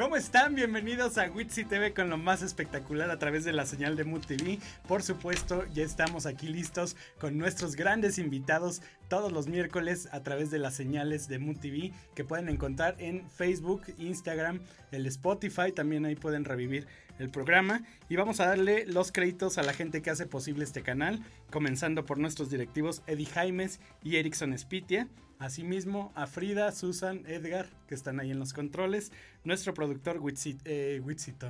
¿Cómo están? Bienvenidos a Witsi TV con lo más espectacular a través de la señal de Mood TV. Por supuesto, ya estamos aquí listos con nuestros grandes invitados todos los miércoles a través de las señales de Mood TV que pueden encontrar en Facebook, Instagram, el Spotify. También ahí pueden revivir el programa. Y vamos a darle los créditos a la gente que hace posible este canal, comenzando por nuestros directivos Eddie Jaimes y Erickson Spitia. Asimismo, a Frida, Susan, Edgar, que están ahí en los controles. Nuestro productor, Witsit, eh,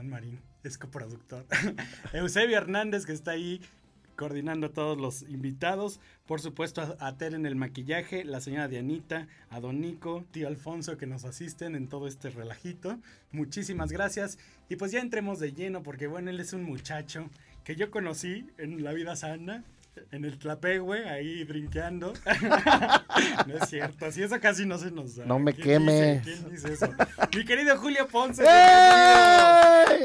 Marín, es coproductor. Eusebio Hernández, que está ahí coordinando a todos los invitados. Por supuesto, a, Ter en el maquillaje, la señora Dianita, a Don Nico, tío Alfonso, que nos asisten en todo este relajito. Muchísimas gracias. Y pues ya entremos de lleno, porque bueno, él es un muchacho que yo conocí en la vida sana en el güey, ahí brinqueando. no es cierto, así eso casi no se nos da. No me queme. ¿Quién dice eso? Mi querido Julio Ponce.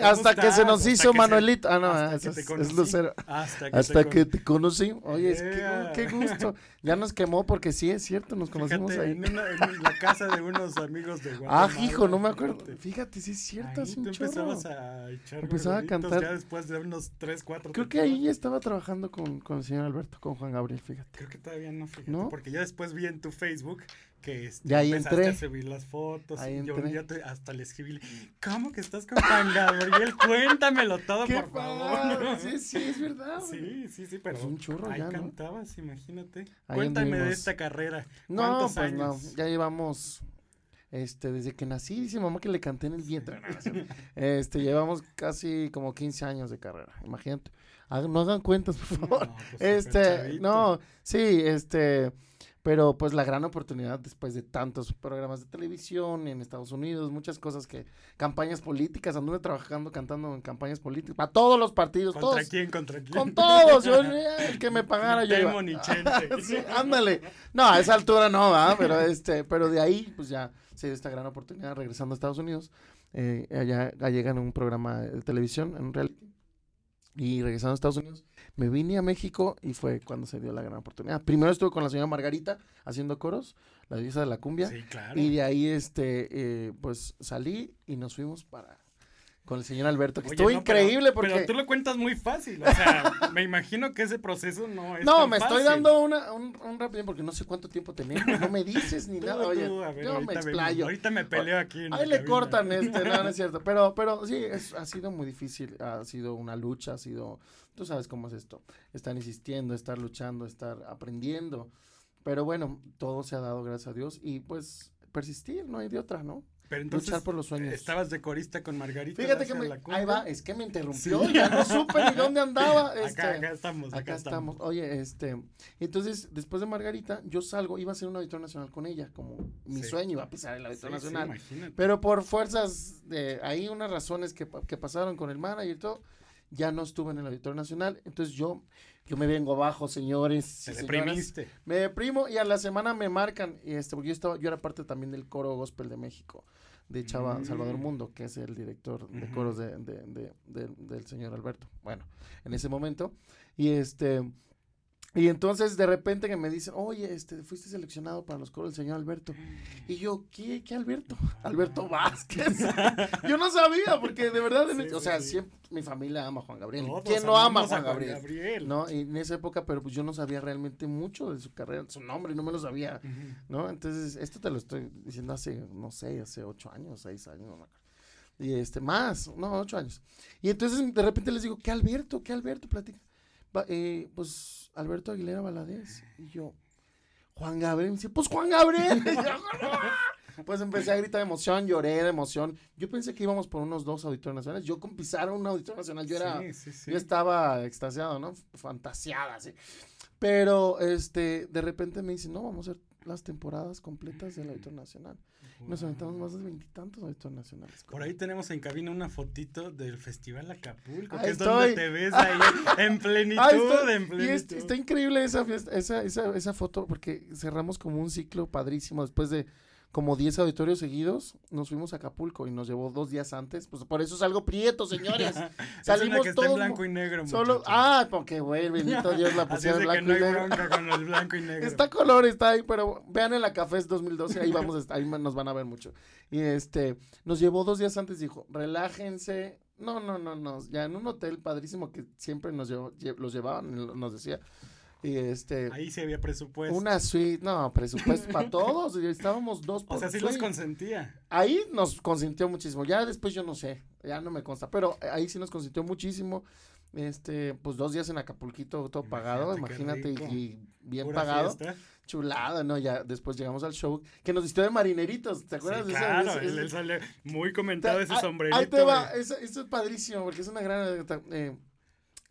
Hasta que se nos hizo Manuelito. Ah, no, es, es, Lucero. Hasta que, te, conocí. Oye, es que, qué gusto. Ya nos quemó porque sí, es cierto, nos conocimos ahí. En, en, la casa de unos amigos de Guatemala. Ah, hijo, no me acuerdo. Fíjate, sí es cierto, ahí tú empezabas a echar Empezaba a cantar. Ya después de unos 3, 4 Creo que ahí ya estaba trabajando con, con el señor Alberto, con Juan Gabriel, fíjate. Creo que todavía no, fíjate. ¿No? Porque ya después vi en tu Facebook que este, ya ahí entré. a subir las fotos ahí y yo hasta le escribí, ¿cómo que estás con Juan Gabriel? Cuéntamelo todo, por favor. Sí, sí, es verdad. Sí, sí, sí, pero es un churro ahí ya, cantabas, imagínate. Cuéntame de esta carrera. No, pues no, ya llevamos este, desde que nací, dice mamá que le canté en el vientre. este, llevamos casi como 15 años de carrera, imagínate. No hagan cuentas, por favor. Pues, este, no, sí, este, pero pues la gran oportunidad después de tantos programas de televisión en Estados Unidos, muchas cosas que, campañas políticas, anduve trabajando cantando en campañas políticas, para todos los partidos. ¿Contra quién? ¿Contra quién? Con todos, yo, el que me pagara yo. sí, ándale. No, a esa altura no, ¿verdad? Pero este, pero de ahí, pues ya se dio esta gran oportunidad regresando a Estados Unidos. Eh, allá, allá llegan un programa de televisión, en reality. Y regresando a Estados Unidos, me vine a México y fue cuando se dio la gran oportunidad. Primero estuve con la señora Margarita haciendo coros, la diosa de la cumbia. Sí, claro. Y de ahí, este, eh, pues salí y nos fuimos para con el señor Alberto, que estuvo increíble porque... Pero tú lo cuentas muy fácil, o sea, me imagino que ese proceso no es No, me estoy dando una, un, un rápido porque no sé cuánto tiempo tenemos, no me dices ni nada, oye, yo me explayo. ahorita me peleo aquí en Ahí le cortan este, no, no es cierto, pero, pero sí, es, ha sido muy difícil, ha sido una lucha, ha sido, tú sabes cómo es esto, estar insistiendo, estar luchando, estar aprendiendo, pero bueno, todo se ha dado, gracias a Dios, y pues persistir, no hay de otra, ¿no? Pero entonces, Luchar por los sueños. Estabas de corista con Margarita. Fíjate que me, ahí va, es que me interrumpió, ya no supe ni dónde andaba. Este, acá, estamos, acá, estamos. Oye, este, entonces, después de Margarita, yo salgo, iba a ser un auditor nacional con ella, como mi sueño iba a pisar el auditor nacional. pero por fuerzas de, ahí unas razones que, que pasaron con el manager y todo, ya no estuve en el Auditorio Nacional, entonces yo, yo me vengo abajo, señores. Te deprimiste. Me deprimo y a la semana me marcan, y este, porque yo estaba, yo era parte también del coro gospel de México, de Chava mm. Salvador Mundo, que es el director de coros de, de, del señor Alberto. Bueno, en ese momento, y este, y entonces de repente que me dicen, oye, este, fuiste seleccionado para los coros del señor Alberto. Y yo, ¿qué, qué Alberto? Alberto Vázquez. yo no sabía, porque de verdad, o sea, siempre mi familia ama a Juan Gabriel. ¿Quién no ama a Juan Gabriel? ¿No? Y en esa época, pero pues yo no sabía realmente mucho de su carrera, su nombre, no me lo sabía, ¿no? Entonces, esto te lo estoy diciendo hace, no sé, hace ocho años, seis años, no me acuerdo. Y este, más, no, ocho años. Y entonces de repente les digo, ¿qué Alberto? ¿Qué Alberto? Platica. Eh, pues Alberto Aguilera Valadez. Y yo, Juan Gabriel. Me dice, pues Juan Gabriel. pues empecé a gritar de emoción, lloré de emoción. Yo pensé que íbamos por unos dos auditores nacionales. Yo con pisar un auditor nacional, yo era, yo estaba extasiado, ¿no? Fantasiada, sí. Pero, este, de repente me dice, no, vamos a hacer las temporadas completas del Auditor Nacional. Nos aventamos más de veintitantos auditores nacionales. Por ahí tenemos en cabina una fotito del Festival Acapulco, que es donde te ves ahí en plenitud, en plenitud. Y está increíble esa, esa, esa, esa foto porque cerramos como un ciclo padrísimo después de como 10 auditorios seguidos, nos fuimos a Acapulco y nos llevó dos días antes. Pues por eso es algo prieto, señores. Salimos que todos. en blanco y negro. Solo, ah, porque güey, bendito Dios la pusieron blanco que no y negro. con el blanco y negro. Está color, está ahí, pero vean en la Café 2012, ahí vamos, ahí nos van a ver mucho. Y este, nos llevó dos días antes, dijo, relájense. No, no, no, no, ya en un hotel padrísimo que siempre nos llevó, los llevaban, nos decía, y este. Ahí sí había presupuesto. Una suite, no, presupuesto para todos. Estábamos dos por O sea, sí los consentía. Ahí nos consintió muchísimo. Ya después yo no sé, ya no me consta. Pero ahí sí nos consintió muchísimo. Este, pues dos días en Acapulquito, todo pagado, imagínate, y, bien pagado. Chulada, ¿no? Ya después llegamos al show que nos vistió de marineritos, ¿te acuerdas? de claro, él, sale muy comentado ese sombrerito. Ahí te va, eso, es padrísimo, porque es una gran... Eh,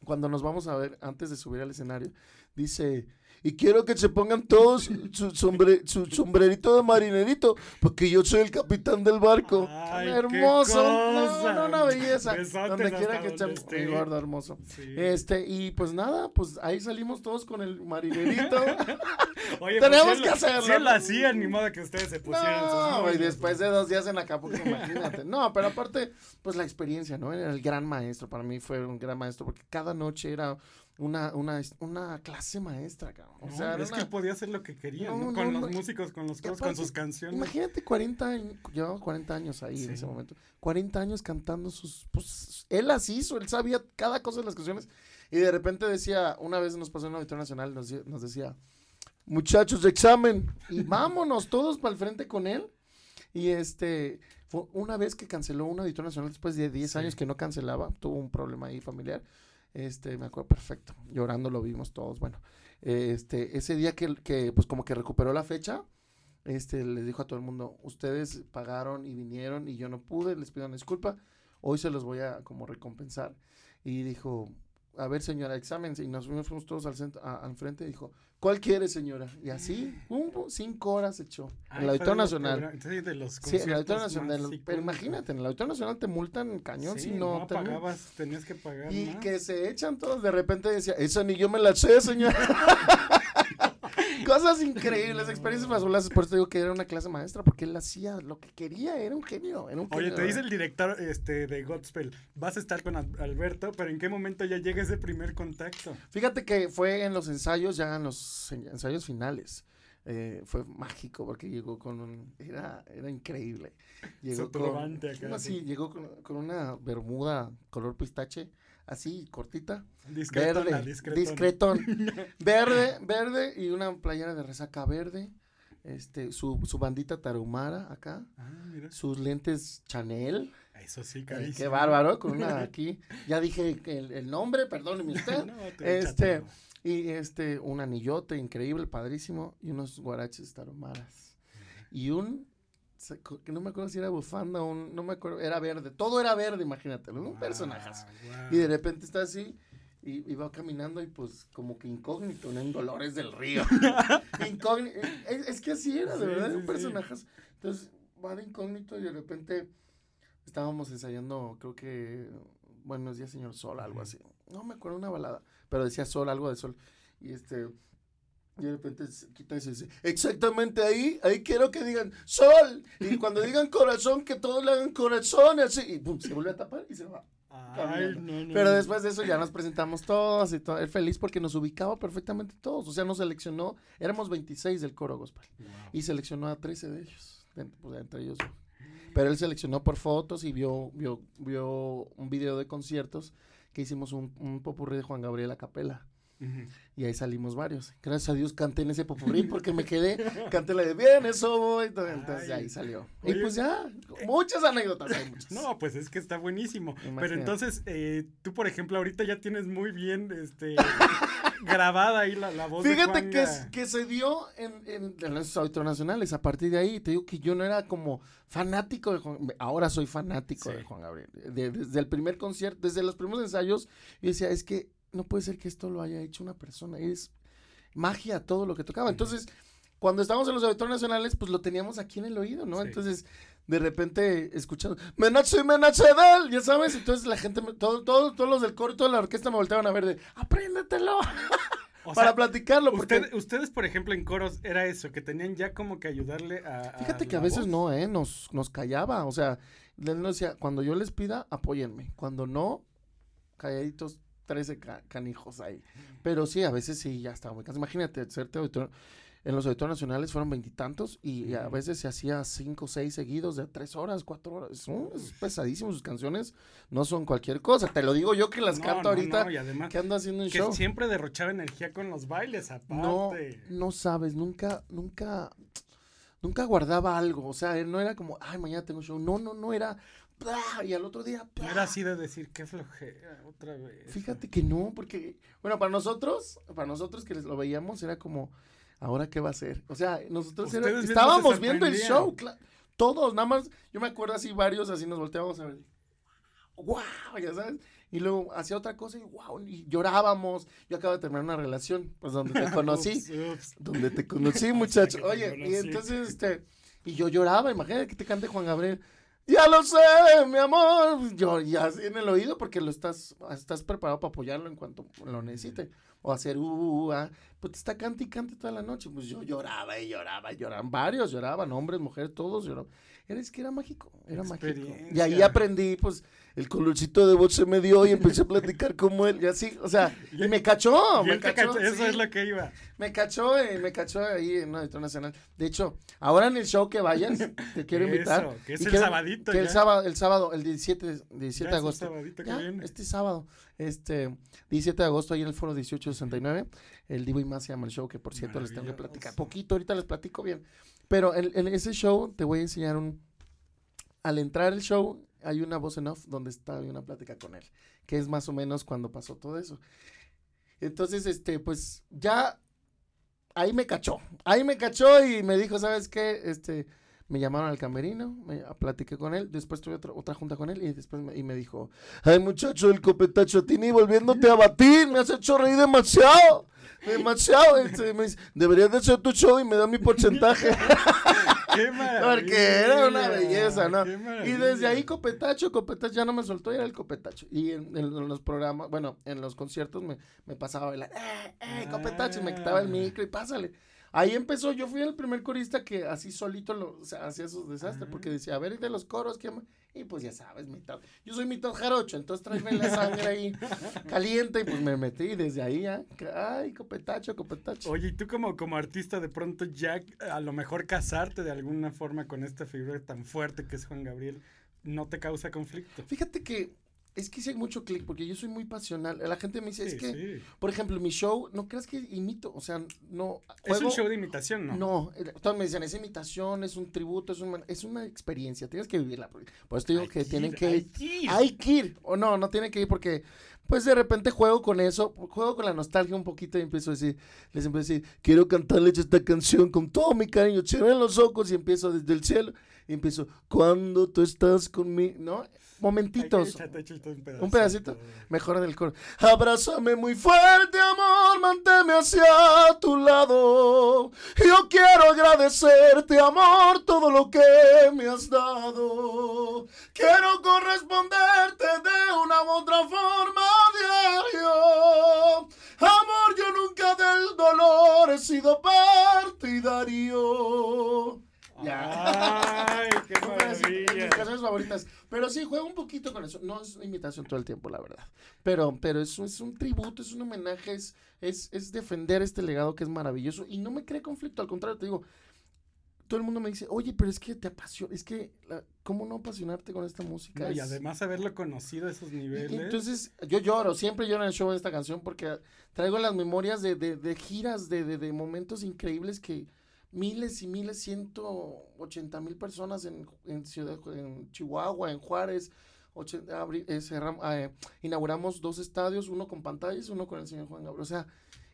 cuando nos vamos a ver, antes de subir al escenario, dice, y quiero que se pongan todos su, su sombrerito de marinerito, porque yo soy el capitán del barco. hermoso, no, no, una belleza. donde quiera que echemos, muy gordo, hermoso. Este, y pues nada, pues ahí salimos todos con el marinerito. Oye, pues Tenemos que hacerlo. Si él lo hacía, ni modo que ustedes se pusieran No, y después de dos días en Acapulco, imagínate. No, pero aparte, pues la experiencia, ¿no? Era el gran maestro, para mí fue un gran maestro, porque cada noche era una, una, una clase maestra, cabrón. O sea, es que podía hacer lo que quería, con los músicos, con los con sus canciones. Imagínate 40 años, llevaba 40 años ahí en ese momento. 40 años cantando sus, pues, él así hizo, él sabía cada cosa de las canciones. Y de repente decía, una vez nos pasó en el Auditorio Nacional, nos, nos decía, muchachos, de examen. Y vámonos todos para el frente con él. Y este, fue una vez que canceló un Auditorio Nacional después de 10 años que no cancelaba, tuvo un problema ahí familiar este, me acuerdo perfecto. Llorando lo vimos todos. Bueno, este, ese día que, que, pues como que recuperó la fecha, este, le dijo a todo el mundo, ustedes pagaron y vinieron y yo no pude, les pido una disculpa, hoy se los voy a como recompensar. Y dijo, a ver señora, examen, y nos fuimos todos al, centro, al frente y dijo, ¿Cuál quiere, señora? Y así, cinco horas echó. en el Auditorio Nacional. sí, en el Auditorio Nacional. Pero imagínate, en el Auditorio Nacional te multan cañón si no, no pagabas, tenías que pagar. Y que se echan todos. De repente decía, esa ni yo me la sé, señora. Cosas increíbles, experiencias fabulosas. Por eso digo que era una clase maestra, porque él hacía lo que quería, era un genio. Oye, te dice el director este, de Godspell, vas a estar con Alberto, pero ¿en qué momento ya llega ese primer contacto? Fíjate que fue en los ensayos, ya en los ensayos finales. Eh, fue mágico porque llegó con un era era increíble llegó con, acá, sí. llegó con, una bermuda color pistache así cortita, verde, discretón, verde, verde y una playera de resaca verde, este, su, su bandita tarumara acá, ah, sus lentes Chanel. Eso sí, carísimo. qué bárbaro, con una aquí, ya dije el, el nombre, perdóneme usted, este, y este, un anillote increíble, padrísimo, y unos guaraches tarumaras, y un que no me acuerdo si era bufanda o no me acuerdo, era verde, todo era verde, imagínate, un personaje. Y de repente está así y, y, va caminando y pues como que incógnito, en Dolores del Río. incógnito, es, que así era, de verdad, un personaje. Entonces va de incógnito y de repente estábamos ensayando, creo que Buenos días, señor Sol, algo así. No me acuerdo una balada, pero decía Sol, algo de Sol. Y este y de repente se quita y se dice, exactamente ahí, ahí quiero que digan sol. Y cuando digan corazón, que todos le hagan corazón, y así, y pum, se vuelve a tapar y se va. Pero después de eso ya nos presentamos todos y todo. Él feliz porque nos ubicaba perfectamente todos. O sea, nos seleccionó, éramos 26 del coro gospel. Y seleccionó a 13 de ellos, pues, entre ellos Pero él seleccionó por fotos y vio, vio, vio un video de conciertos que hicimos un, un popurrí de Juan Gabriel a capela. Y ahí salimos varios. Gracias a Dios canté en ese popurrí porque me quedé, canté la de bien, eso voy. Entonces ahí salió. y pues ya, muchas anécdotas hay muchas. No, pues es que está buenísimo. Pero entonces, eh, tú por ejemplo, ahorita ya tienes muy bien este grabada ahí la, la voz Fíjate de que, que se dio en, en, los auditores nacionales. A partir de ahí, te digo que yo no era como fanático de Juan Ahora soy fanático de Juan Gabriel. desde el primer concierto, desde los primeros ensayos, yo decía, es que no puede ser que esto lo haya hecho una persona. Es magia todo lo que tocaba. Entonces, cuando estábamos en los auditorios nacionales, pues lo teníamos aquí en el oído, ¿no? Entonces, de repente, escuchando, Menache y Menache Del, ya sabes. Entonces, la gente, todo, todos los del coro toda la orquesta me volteaban a ver de, apréndetelo. para platicarlo. Porque... ustedes, por ejemplo, en coros era eso, que tenían ya como que ayudarle a. Fíjate que a veces no, ¿eh? Nos, nos callaba. O sea, él nos decía, cuando yo les pida, apóyenme. Cuando no, calladitos, 13 canijos ahí. Pero sí, a veces sí, ya estaba muy cansado. Imagínate, serte auditor en los auditorios nacionales fueron veintitantos y, a veces se hacía cinco o seis seguidos de tres horas, cuatro horas. Son es pesadísimo sus canciones, no son cualquier cosa. Te lo digo yo que las canto ahorita, que ando haciendo un que show. siempre derrochaba energía con los bailes, aparte. No, no sabes, nunca, nunca, nunca guardaba algo. O sea, no era como, ay, mañana tengo show. No, no, no era y al otro día. Era así de decir qué flojera otra vez. Fíjate que no, porque, bueno, para nosotros, para nosotros que lo veíamos, era como, ¿ahora qué va a hacer? O sea, nosotros estábamos viendo el show, todos, nada más, yo me acuerdo así varios, así nos volteábamos a ver, wow, ya sabes, y luego hacía otra cosa y wow, y llorábamos, yo acabo de terminar una relación, pues donde te conocí, donde te conocí, muchacho, oye, y entonces, este, y yo lloraba, imagínate que te cante Juan Gabriel, ya lo sé, mi amor. Yo ya en el oído porque lo estás, estás preparado para apoyarlo en cuanto lo necesite. O hacer uh, uh, uh pues te está cante y cante toda la noche. Pues yo lloraba y lloraba y lloraban varios, lloraban, hombres, mujeres, todos lloraban. Era, es que era mágico, era mágico. Y ahí aprendí, pues, el colorcito de voz se me dio y empecé a platicar como él, y así, o sea, y me cachó, me cachó. Eso es lo que iba. Me cachó, y me cachó ahí en una editor nacional. De hecho, ahora en el show que vayas, te quiero invitar. Eso, que es el sabadito. Que el sábado, el sábado, el 17, 17 de agosto. Este sábado, este, 17 de agosto, ahí en el foro 1869, el Divo y Más se llama el show, que por cierto les tengo que platicar poquito, ahorita les platico bien. Pero en, en ese show te voy a enseñar un, al entrar el show, hay una voz en off donde está una plática con él, que es más o menos cuando pasó todo eso. Entonces, este, pues ya ahí me cachó, ahí me cachó y me dijo, ¿sabes qué? Este, me llamaron al camerino, me platiqué con él, después tuve otra, otra junta con él y después me, y me dijo, ay muchacho el copetacho Tini volviéndote a batir, me has hecho reír demasiado, demasiado, este, me dice, deberías de hacer tu show y me da mi porcentaje. ¡Qué Porque era una belleza, ¿no? Y desde ahí Copetacho, Copetacho ya no me soltó y era el Copetacho. Y en, los programas, bueno, en los conciertos me, me pasaba a bailar, ¡eh, eh, Copetacho! Y me quitaba el micro y pásale. Ahí empezó, yo fui el primer corista que así solito lo, o sea, hacía sus desastres, porque decía, a ver, de los coros, ¿quién? Y pues ya sabes, mitad, yo soy mitad jarocho, entonces tráeme la sangre ahí caliente y pues me metí desde ahí ya, ay, copetacho, copetacho. Oye, y tú como, como artista de pronto ya a lo mejor casarte de alguna forma con esta figura tan fuerte que es Juan Gabriel, ¿no te causa conflicto? Fíjate que es que sí hay mucho clic, porque yo soy muy pasional. La gente me dice, es que, por ejemplo, mi show, no creas que imito, o sea, no. es un show de imitación, ¿no? No, eh, todos me dicen, es imitación, es un tributo, es, un, es una experiencia, tienes que vivirla. Por eso te digo que tienen que, hay que ir. Hay que ir, o no, no tienen que ir porque, pues de repente juego con eso, juego con la nostalgia un poquito y empiezo a decir, les empiezo a decir, quiero cantarles esta canción con todo mi cariño, cierren los ojos y empiezo desde el cielo y empiezo, cuando tú estás conmigo, ¿no? momentitos. un, pedacito. Mejor del coro. Abrázame muy fuerte, amor, manteme hacia tu lado. Yo quiero agradecerte, amor, todo lo que me has dado. Quiero corresponderte de una u otra forma diario. Amor, yo nunca del dolor he sido partidario. ¡Ay, qué maravilla! Mis canciones favoritas. Pero sí, juego un poquito con eso. No es una imitación todo el tiempo, la verdad. Pero, pero es, es un tributo, es un homenaje, es, es, defender este legado que es maravilloso. Y no me cree conflicto, al contrario, te digo, todo el mundo me dice, oye, pero es que te apasiona, es que, ¿cómo no apasionarte con esta música? y además haberlo conocido a esos niveles. entonces, yo lloro, siempre lloro en el show de esta canción porque traigo las memorias de, de, de giras, de, de momentos increíbles que miles y miles, ciento ochenta mil personas en, en, Ciudad, en Chihuahua, en Juárez. Eh, eh, inauguramos dos estadios, uno con pantallas, uno con el señor Juan Gabriel. O sea,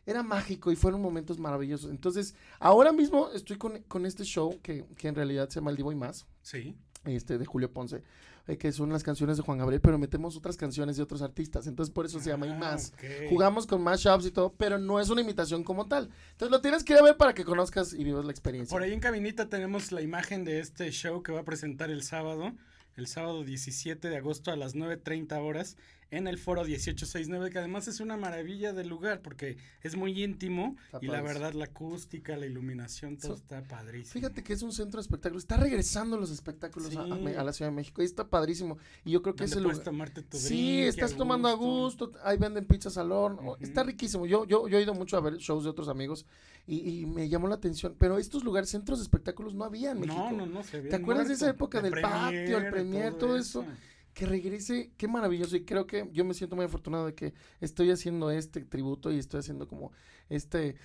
era mágico y fueron momentos maravillosos. Entonces, ahora mismo estoy con, con este show que, que, en realidad se llama El Divo y Más. Sí. Este, de Julio Ponce. Eh, que son las canciones de Juan Gabriel, pero metemos otras canciones de otros artistas. Entonces, por eso se llama Y Más. Ah, Jugamos con más shops y todo, pero no es una imitación como tal. Entonces, lo tienes que ir a ver para que conozcas y vivas la experiencia. Por ahí en Cabinita tenemos la imagen de este show que va a presentar el sábado, el sábado 17 de agosto a las 9.30 horas en el foro 1869, que además es una maravilla del lugar porque es muy íntimo y la verdad la acústica, la iluminación, todo está padrísimo. Fíjate que es un centro de espectáculos, está regresando los espectáculos a, la Ciudad de México y está padrísimo. Y yo creo que es el lugar. tomarte tu Sí, estás tomando a gusto, ahí venden pizza salón, está riquísimo. Yo, yo, yo he ido mucho a ver shows de otros amigos y, me llamó la atención, pero estos lugares, centros de espectáculos no había en México. No, no, no, se ¿Te acuerdas de esa época del patio, el premier, todo, eso que regrese, qué maravilloso. Y creo que yo me siento muy afortunado de que estoy haciendo este tributo y estoy haciendo como este,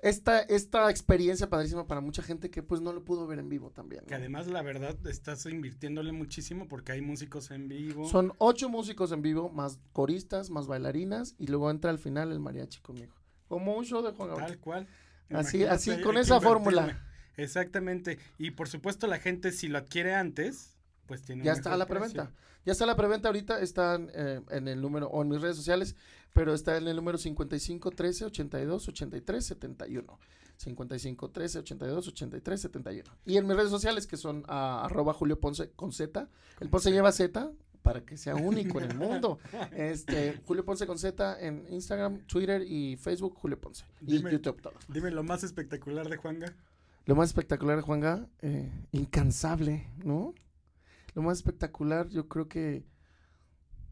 esta, esta experiencia padrísima para mucha gente que pues no lo pudo ver en vivo también. Que además la verdad estás invirtiéndole muchísimo porque hay músicos en vivo. Son ocho músicos en vivo, más coristas, más bailarinas y luego entra al final el mariachi conmigo. Como un show de Juan Tal cual. Así, así, con esa fórmula. Exactamente. Y por supuesto la gente si lo adquiere antes, pues tiene Ya está a la preventa. Ya está la preventa ahorita, están eh, en el número, o en mis redes sociales, pero está en el número 55 13 82 83 71. 55 13 82 83 71. Y en mis redes sociales, que son arroba Julio Ponce con Z. El Ponce lleva Z para que sea único en el mundo. Este, Julio Ponce con Z en Instagram, Twitter y Facebook, Julio Ponce. Y YouTube todo. Dime lo más espectacular de Juanga. Lo más espectacular de Juanga, eh, incansable, ¿no? Lo más espectacular, yo creo que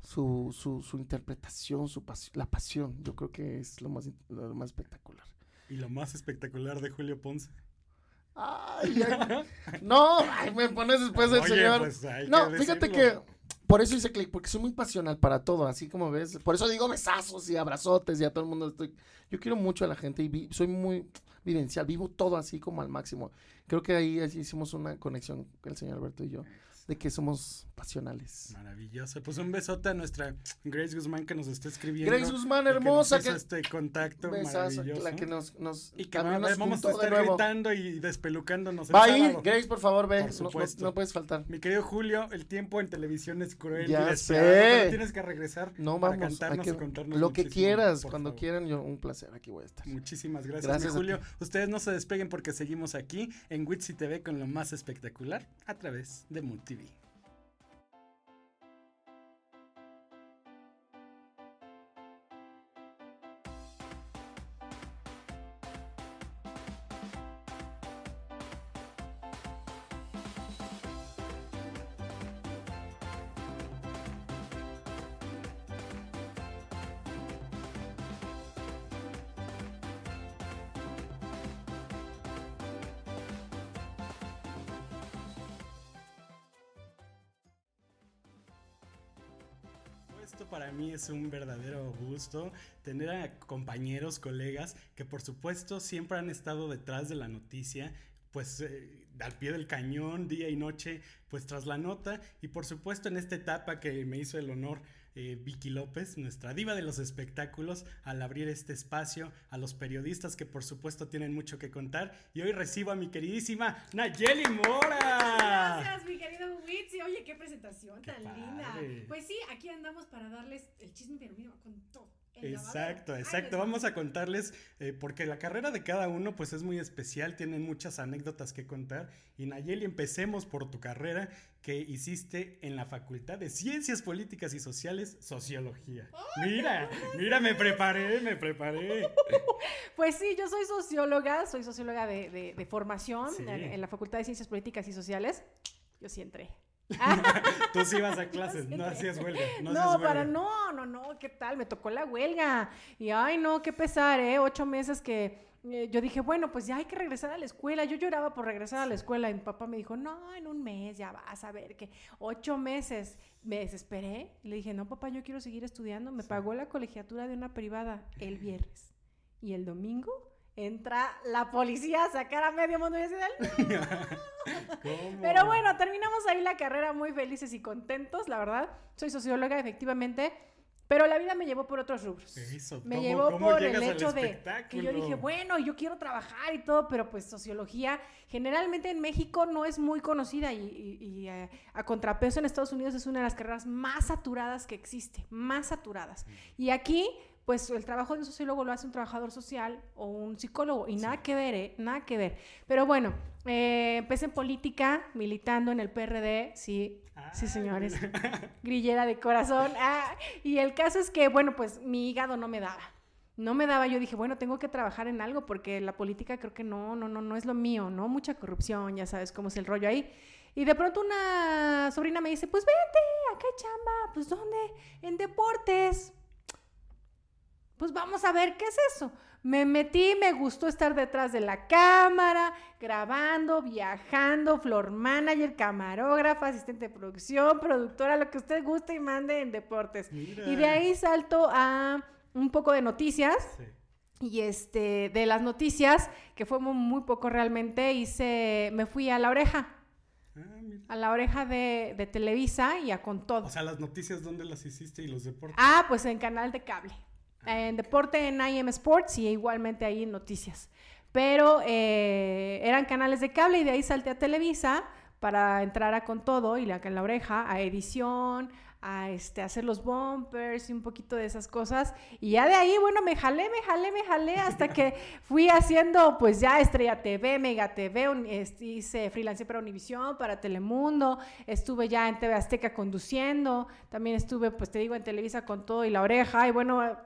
su, su, su interpretación, su la pasión, yo creo que es lo más, lo más espectacular. ¿Y lo más espectacular de Julio Ponce? Ay, no, me pones después del señor. Pues, no, fíjate que por eso hice clic, porque soy muy pasional para todo, así como ves. Por eso digo besazos y abrazotes y a todo el mundo estoy. Yo quiero mucho a la gente y soy muy vivencial, vivo todo así como al máximo. Creo que ahí hicimos una conexión el señor Alberto y yo de que somos pasionales. Maravilloso. Pues un besote a nuestra Grace Guzmán que nos está escribiendo. Grace Guzmán, hermosa. Que, este contacto maravilloso. La que nos, nos y que nos vamos a estar gritando y despelucándonos. Va ahí, Grace, por favor, ve. no, puedes faltar. Mi querido Julio, el tiempo en televisión es cruel. Ya sé. tienes que regresar no, vamos, para cantarnos y contarnos Lo que quieras, cuando quieran, yo un placer, aquí voy a estar. Muchísimas gracias, gracias Julio. Ustedes no se despeguen porque seguimos aquí en Witsy TV con lo más espectacular a través de Multi mí es un verdadero gusto tener a compañeros, colegas que por supuesto siempre han estado detrás de la noticia, pues eh, al pie del cañón, día y noche, pues tras la nota. Y por supuesto en esta etapa que me hizo el honor eh, Vicky López, nuestra diva de los espectáculos, al abrir este espacio, a los periodistas que por supuesto tienen mucho que contar. Y hoy recibo a mi queridísima Nayeli Mora. Gracias, mi querido Witsi. Oye, qué presentación tan linda. Pues sí, aquí andamos para darles el chisme, pero mira, con todo. Exacto, exacto. Vamos a contarles, eh, porque la carrera de cada uno pues es muy especial, tienen muchas anécdotas que contar. Y Nayeli, empecemos por tu carrera que hiciste en la Facultad de Ciencias Políticas y Sociales, Sociología. Mira, mira, me preparé, me preparé. Pues sí, yo soy socióloga, soy socióloga de, formación en, la Facultad de Ciencias Políticas y Sociales. Yo sí entré. Tú sí ibas a clases, no hacías huelga. No, para no, no, no, ¿qué tal? Me tocó la huelga. Y ay, no, qué pesar, ¿eh? Ocho meses que eh, yo dije, bueno, pues ya hay que regresar a la escuela. Yo lloraba por regresar a la escuela y mi papá me dijo, no, en un mes ya vas a ver que ocho meses. Me desesperé y le dije, no, papá, yo quiero seguir estudiando. Me pagó la colegiatura de una privada el viernes. Y el domingo entra la policía a sacar a medio mundo y dice, Pero bueno, terminamos ahí la carrera muy felices y contentos, la verdad. Soy socióloga, efectivamente. Pero la vida me llevó por otros rubros. me llevó por el hecho de que yo dije, bueno, yo quiero trabajar y todo, pero pues sociología generalmente en México no es muy conocida y, eh, a, contrapeso en Estados Unidos es una de las carreras más saturadas que existe, más saturadas. Y aquí pues el trabajo de un sociólogo lo hace un trabajador social o un psicólogo y nada que ver, ¿eh? Nada que ver. Pero bueno, eh, empecé en política, militando en el PRD, sí, sí Ay. señores, grillera de corazón. Ah, y el caso es que, bueno, pues mi hígado no me daba. No me daba, yo dije, bueno, tengo que trabajar en algo porque la política creo que no, no, no, no es lo mío, ¿no? Mucha corrupción, ya sabes cómo es el rollo ahí. Y de pronto una sobrina me dice, pues vente, acá hay chamba, pues ¿dónde? En deportes. Pues vamos a ver qué es eso. Me metí, me gustó estar detrás de la cámara, grabando, viajando, floor manager, camarógrafa, asistente de producción, productora, lo que usted guste y mande en deportes. Mira. Y de ahí salto a un poco de noticias. Sí. Y este, de las noticias, que fue muy, muy poco realmente, hice, me fui a la oreja, Ah, a la oreja de, de Televisa y a con todo. O sea, las noticias, ¿dónde las hiciste y los deportes? Ah, pues en canal de cable. En deporte en IM Sports y igualmente ahí en noticias. Pero eh, eran canales de cable y de ahí salté a Televisa para entrar a con todo y la en la oreja, a edición, a este, hacer los bumpers y un poquito de esas cosas. Y ya de ahí, bueno, me jalé, me jalé, me jalé hasta que fui haciendo pues ya Estrella TV, Mega TV, un- este, hice freelance para Univisión, para Telemundo, estuve ya en TV Azteca conduciendo, también estuve, pues te digo, en Televisa con todo y la oreja, y bueno,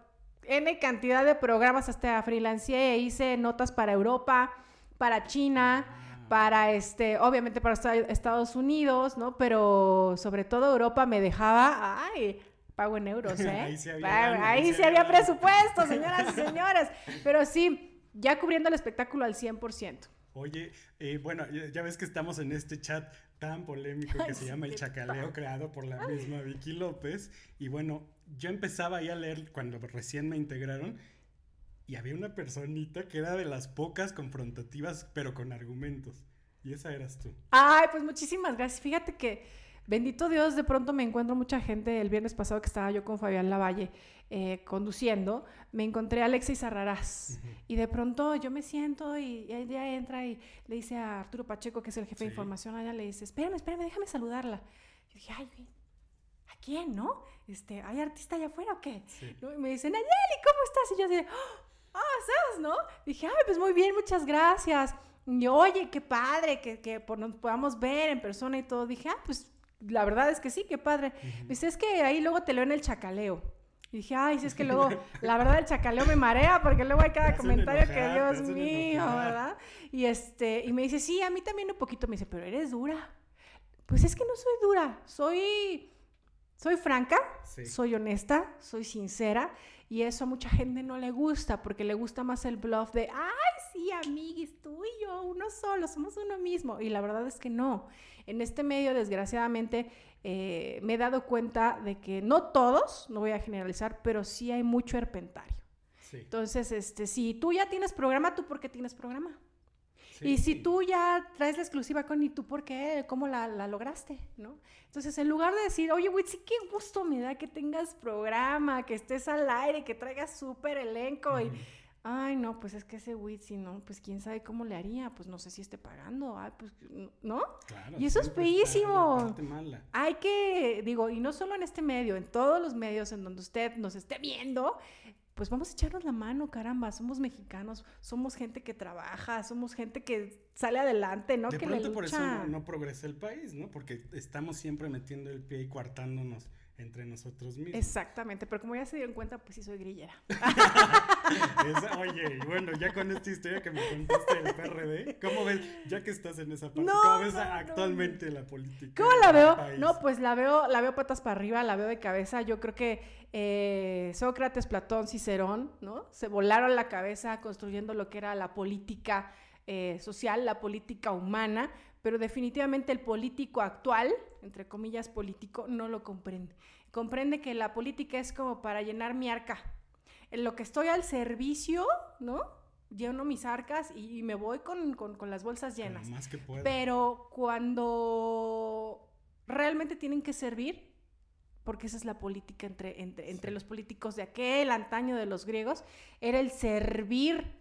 N cantidad de programas hasta freelancé, hice notas para Europa, para China, para este, obviamente para esta- Estados Unidos, ¿no? Pero sobre todo Europa me dejaba, ay, pago en euros, ¿eh? Ahí sí había ahí sí había presupuesto, señoras y señores. Pero sí, ya cubriendo el espectáculo al 100%. Oye, eh, bueno, ya, ves que estamos en este chat tan polémico que se llama El Chacaleo, creado por la misma Vicky López. Y bueno, yo empezaba ahí a leer cuando recién me integraron y había una personita que era de las pocas confrontativas, pero con argumentos. Y esa eras tú. Ay, pues muchísimas gracias. Fíjate que, bendito Dios, de pronto me encuentro mucha gente. El viernes pasado que estaba yo con Fabián Lavalle eh, conduciendo, me encontré a Alexis Sarrarás. Y de pronto yo me siento y ella entra y le dice a Arturo Pacheco, que es el jefe de información, a ella le dice, espérame, espérame, déjame saludarla. Yo dije, ay, güey, ¿a quién, no? Este, ¿hay artista allá afuera o qué? Sí. ¿no? Y me dicen, Nayeli, ¿cómo estás? Y yo así de, ah, ¿sabes, no? Dije, ay, pues muy bien, muchas gracias. Y oye, qué padre que, que por- nos podamos ver en persona y todo. Dije, ah, pues la verdad es que sí, qué padre. Me dice, es que ahí luego te leo en el chacaleo. Y dije, ay, si es que luego, la verdad, el chacaleo me marea porque luego hay cada comentario que, Dios mío. ¿verdad? Y este, y me dice, sí, a mí también un poquito. Me dice, pero eres dura. Pues es que no soy dura, soy, soy franca, Sí. soy honesta, soy sincera. Y eso a mucha gente no le gusta, porque le gusta más el bluff de, ay, sí, amiguis, tú y yo, uno solo, somos uno mismo. Y la verdad es que no. En este medio, desgraciadamente, eh, me he dado cuenta de que no todos, no voy a generalizar, pero sí hay mucho herpentario. Sí. Entonces, este, si tú ya tienes programa, ¿tú por qué tienes programa? Sí. Y si tú ya traes la exclusiva con, ¿y tú por qué? ¿Cómo la, la lograste? ¿No? Entonces, en lugar de decir, oye, Witsi, qué gusto me da que tengas programa, que estés al aire, que traigas súper elenco y... Ay, no, pues es que ese Witsi, ¿no? Pues quién sabe cómo le haría, pues no sé si esté pagando, ay, pues, ¿no? Claro, y eso es está feísimo. Hay que, digo, y no solo en este medio, en todos los medios en donde usted nos esté viendo, pues vamos a echarnos la mano, caramba, somos mexicanos, somos gente que trabaja, somos gente que sale adelante, ¿no? de que pronto le por eso lucha. no, no progresa el país, ¿no? Porque estamos siempre metiendo el pie y coartándonos entre nosotros mismos. Exactamente, pero como ya se dieron cuenta, pues sí soy grillera. Esa- oye, y bueno, ya con esta historia que me contaste del PRD, ¿cómo ves, ya que estás en esa parte, No, cómo ves no, no. actualmente la política? ¿Cómo la veo? país? No, pues la veo, la veo patas para arriba, la veo de cabeza. Yo creo que eh, Sócrates, Platón, Cicerón, ¿no? Se volaron la cabeza construyendo lo que era la política eh, social, la política humana, pero definitivamente el político actual, entre comillas político, no lo comprende. Comprende que la política es como para llenar mi arca. En lo que estoy al servicio, ¿no? Lleno mis arcas y, y me voy con, con- con las bolsas llenas. más que. Pero cuando realmente tienen que servir, porque esa es la política entre, entre, entre Sí. los políticos de aquel antaño de los griegos, era el servir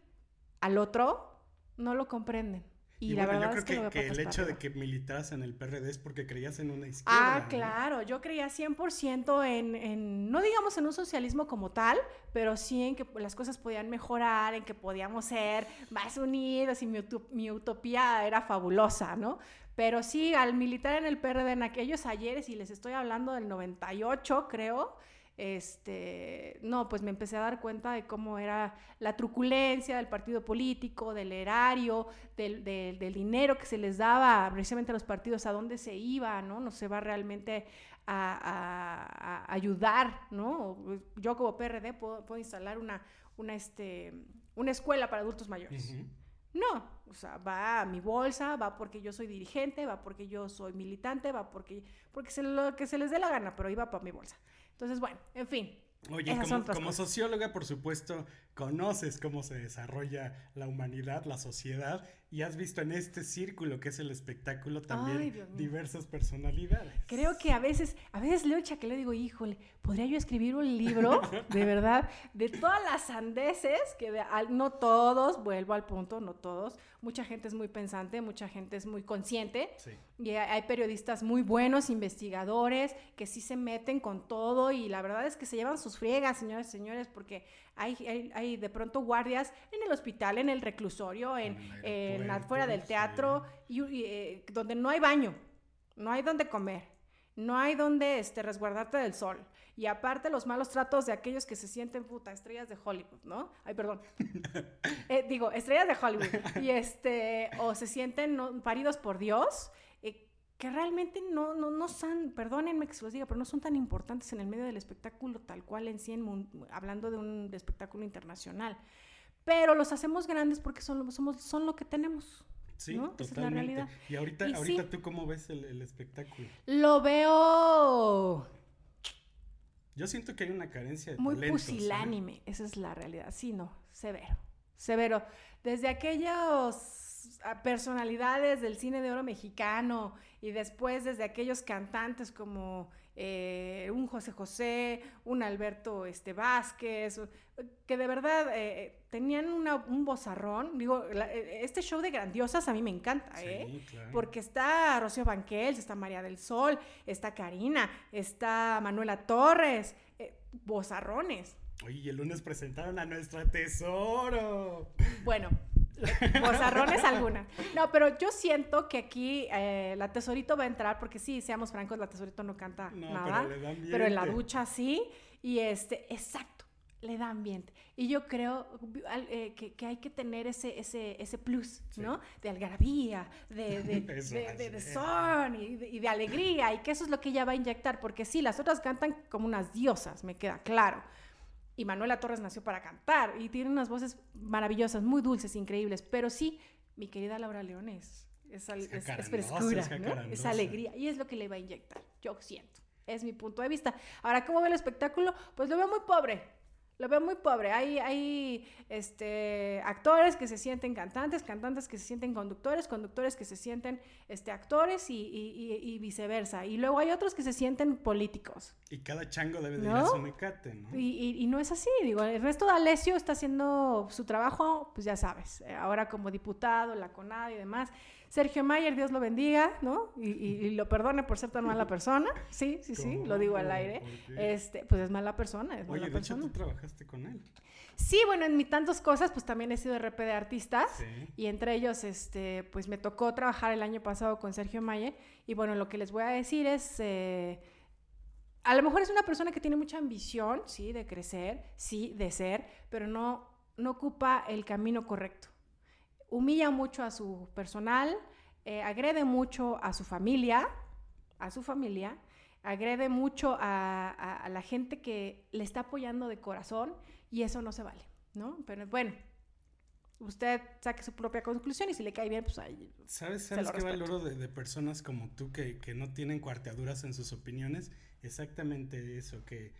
al otro, no lo comprenden. Y, la verdad es que, que, lo que el hecho de que militaras en el PRD es porque creías en una izquierda. Ah, claro, yo creía 100% en, en, no digamos en un socialismo como tal, pero sí en que las cosas podían mejorar, en que podíamos ser más unidos y mi, mi utopía era fabulosa, ¿no? Pero sí, al militar en el PRD en aquellos ayeres, y les estoy hablando del 98, creo, este, no, pues me empecé a dar cuenta de cómo era la truculencia del partido político, del erario, del, del, dinero que se les daba precisamente a los partidos, a dónde se iba, ¿no? No se va realmente a, ayudar, ¿no? Yo como PRD puedo, puedo instalar una, una, este, una escuela para adultos mayores. No, o sea, va a mi bolsa, va porque yo soy dirigente, va porque yo soy militante, va porque, porque se lo que se les dé la gana, pero iba para mi bolsa. Entonces, bueno, en fin. Oye, como, como socióloga, por supuesto, conoces cómo se desarrolla la humanidad, la sociedad, y has visto en este círculo que es el espectáculo también diversas personalidades. Creo que a veces, a veces leo le digo, híjole, ¿podría yo escribir un libro, de verdad, de todas las sandeces, que no todos, vuelvo al punto, no todos, mucha gente es muy pensante, mucha gente es muy consciente, y hay periodistas muy buenos, investigadores, que sí se meten con todo, y la verdad es que se llevan sus friegas, señores y señores, porque hay, hay, de pronto guardias en el hospital, en el reclusorio, en, en afuera del teatro, y, eh, donde no hay baño, no hay donde comer, no hay donde este, resguardarte del sol. Y aparte los malos tratos de aquellos que se sienten puta estrellas de Hollywood, ¿no? Ay, perdón. Eh, digo, estrellas de Hollywood. Y este, o se sienten paridos por Dios que realmente no, no, no son, perdónenme que se los diga, pero no son tan importantes en el medio del espectáculo tal cual en sí, hablando de un espectáculo internacional. Pero los hacemos grandes porque son, somos, son lo que tenemos. Sí, totalmente. y ahorita, ahorita tú cómo ves el, espectáculo? Lo veo... Yo siento que hay una carencia de Muy pusilánime, esa es la realidad. Sí, no, severo, severo. Desde aquellos personalidades del cine de oro mexicano y después desde aquellos cantantes como eh, un José José, un Alberto este, Vázquez, que de verdad eh, tenían un bozarrón. Digo, eh, este show de grandiosas a mí me encanta, Porque está Rocío Banquels, está María del Sol, está Karina, está Manuela Torres, bozarrones. Oye, el lunes presentaron a nuestra tesoro. Bueno, Bozarrones alguna. No, pero yo siento que aquí eh, la tesorito va a entrar, porque sí, seamos francos, la tesorito no canta nada. Pero, en la ducha sí. Y este, exacto, le da ambiente. Y yo creo eh, que, hay que tener ese, ese, ese plus, ¿no? De algarabía, de, de, de, son y, y de alegría. Y que eso es lo que ella va a inyectar. Porque sí, las otras cantan como unas diosas, me queda claro y Manuela Torres nació para cantar y tiene unas voces maravillosas, muy dulces, increíbles, pero sí, mi querida Laura León es, es, frescura, es, alegría y es lo que le va a inyectar, yo siento, es mi punto de vista. Ahora, ¿cómo ve el espectáculo? Pues lo veo muy pobre, lo veo muy pobre. Hay, hay este, actores que se sienten cantantes, cantantes que se sienten conductores, conductores que se sienten este, actores y, viceversa. Y luego hay otros que se sienten políticos. Y cada chango debe de ir a su mecate, ¿no? Y, no es así, digo, el resto de Alessio está haciendo su trabajo, pues ya sabes, eh, ahora como diputado, la CONAD y demás. Sergio Mayer, Dios lo bendiga, ¿no? Y, lo perdone por ser tan mala persona. Sí, sí, sí, lo digo al aire. Este, pues es mala persona, es Oye, de hecho tú trabajaste con él. Sí, bueno, en mi tantas cosas, pues también he sido RP de artistas y entre ellos, este, pues me tocó trabajar el año pasado con Sergio Mayer y bueno, lo que les voy a decir es, eh, a lo mejor es una persona que tiene mucha ambición, sí, de crecer, sí, de ser, pero no, no ocupa el camino correcto humilla mucho a su personal, eh, agrede mucho a su familia, a su familia, agrede mucho a, la gente que le está apoyando de corazón y eso no se vale, ¿no? Pero bueno, usted saque su propia conclusión y si le cae bien, pues ahí. ¿Sabes, sabes qué valoro de, de, personas como tú que, que no tienen cuarteaduras en sus opiniones? Exactamente eso, que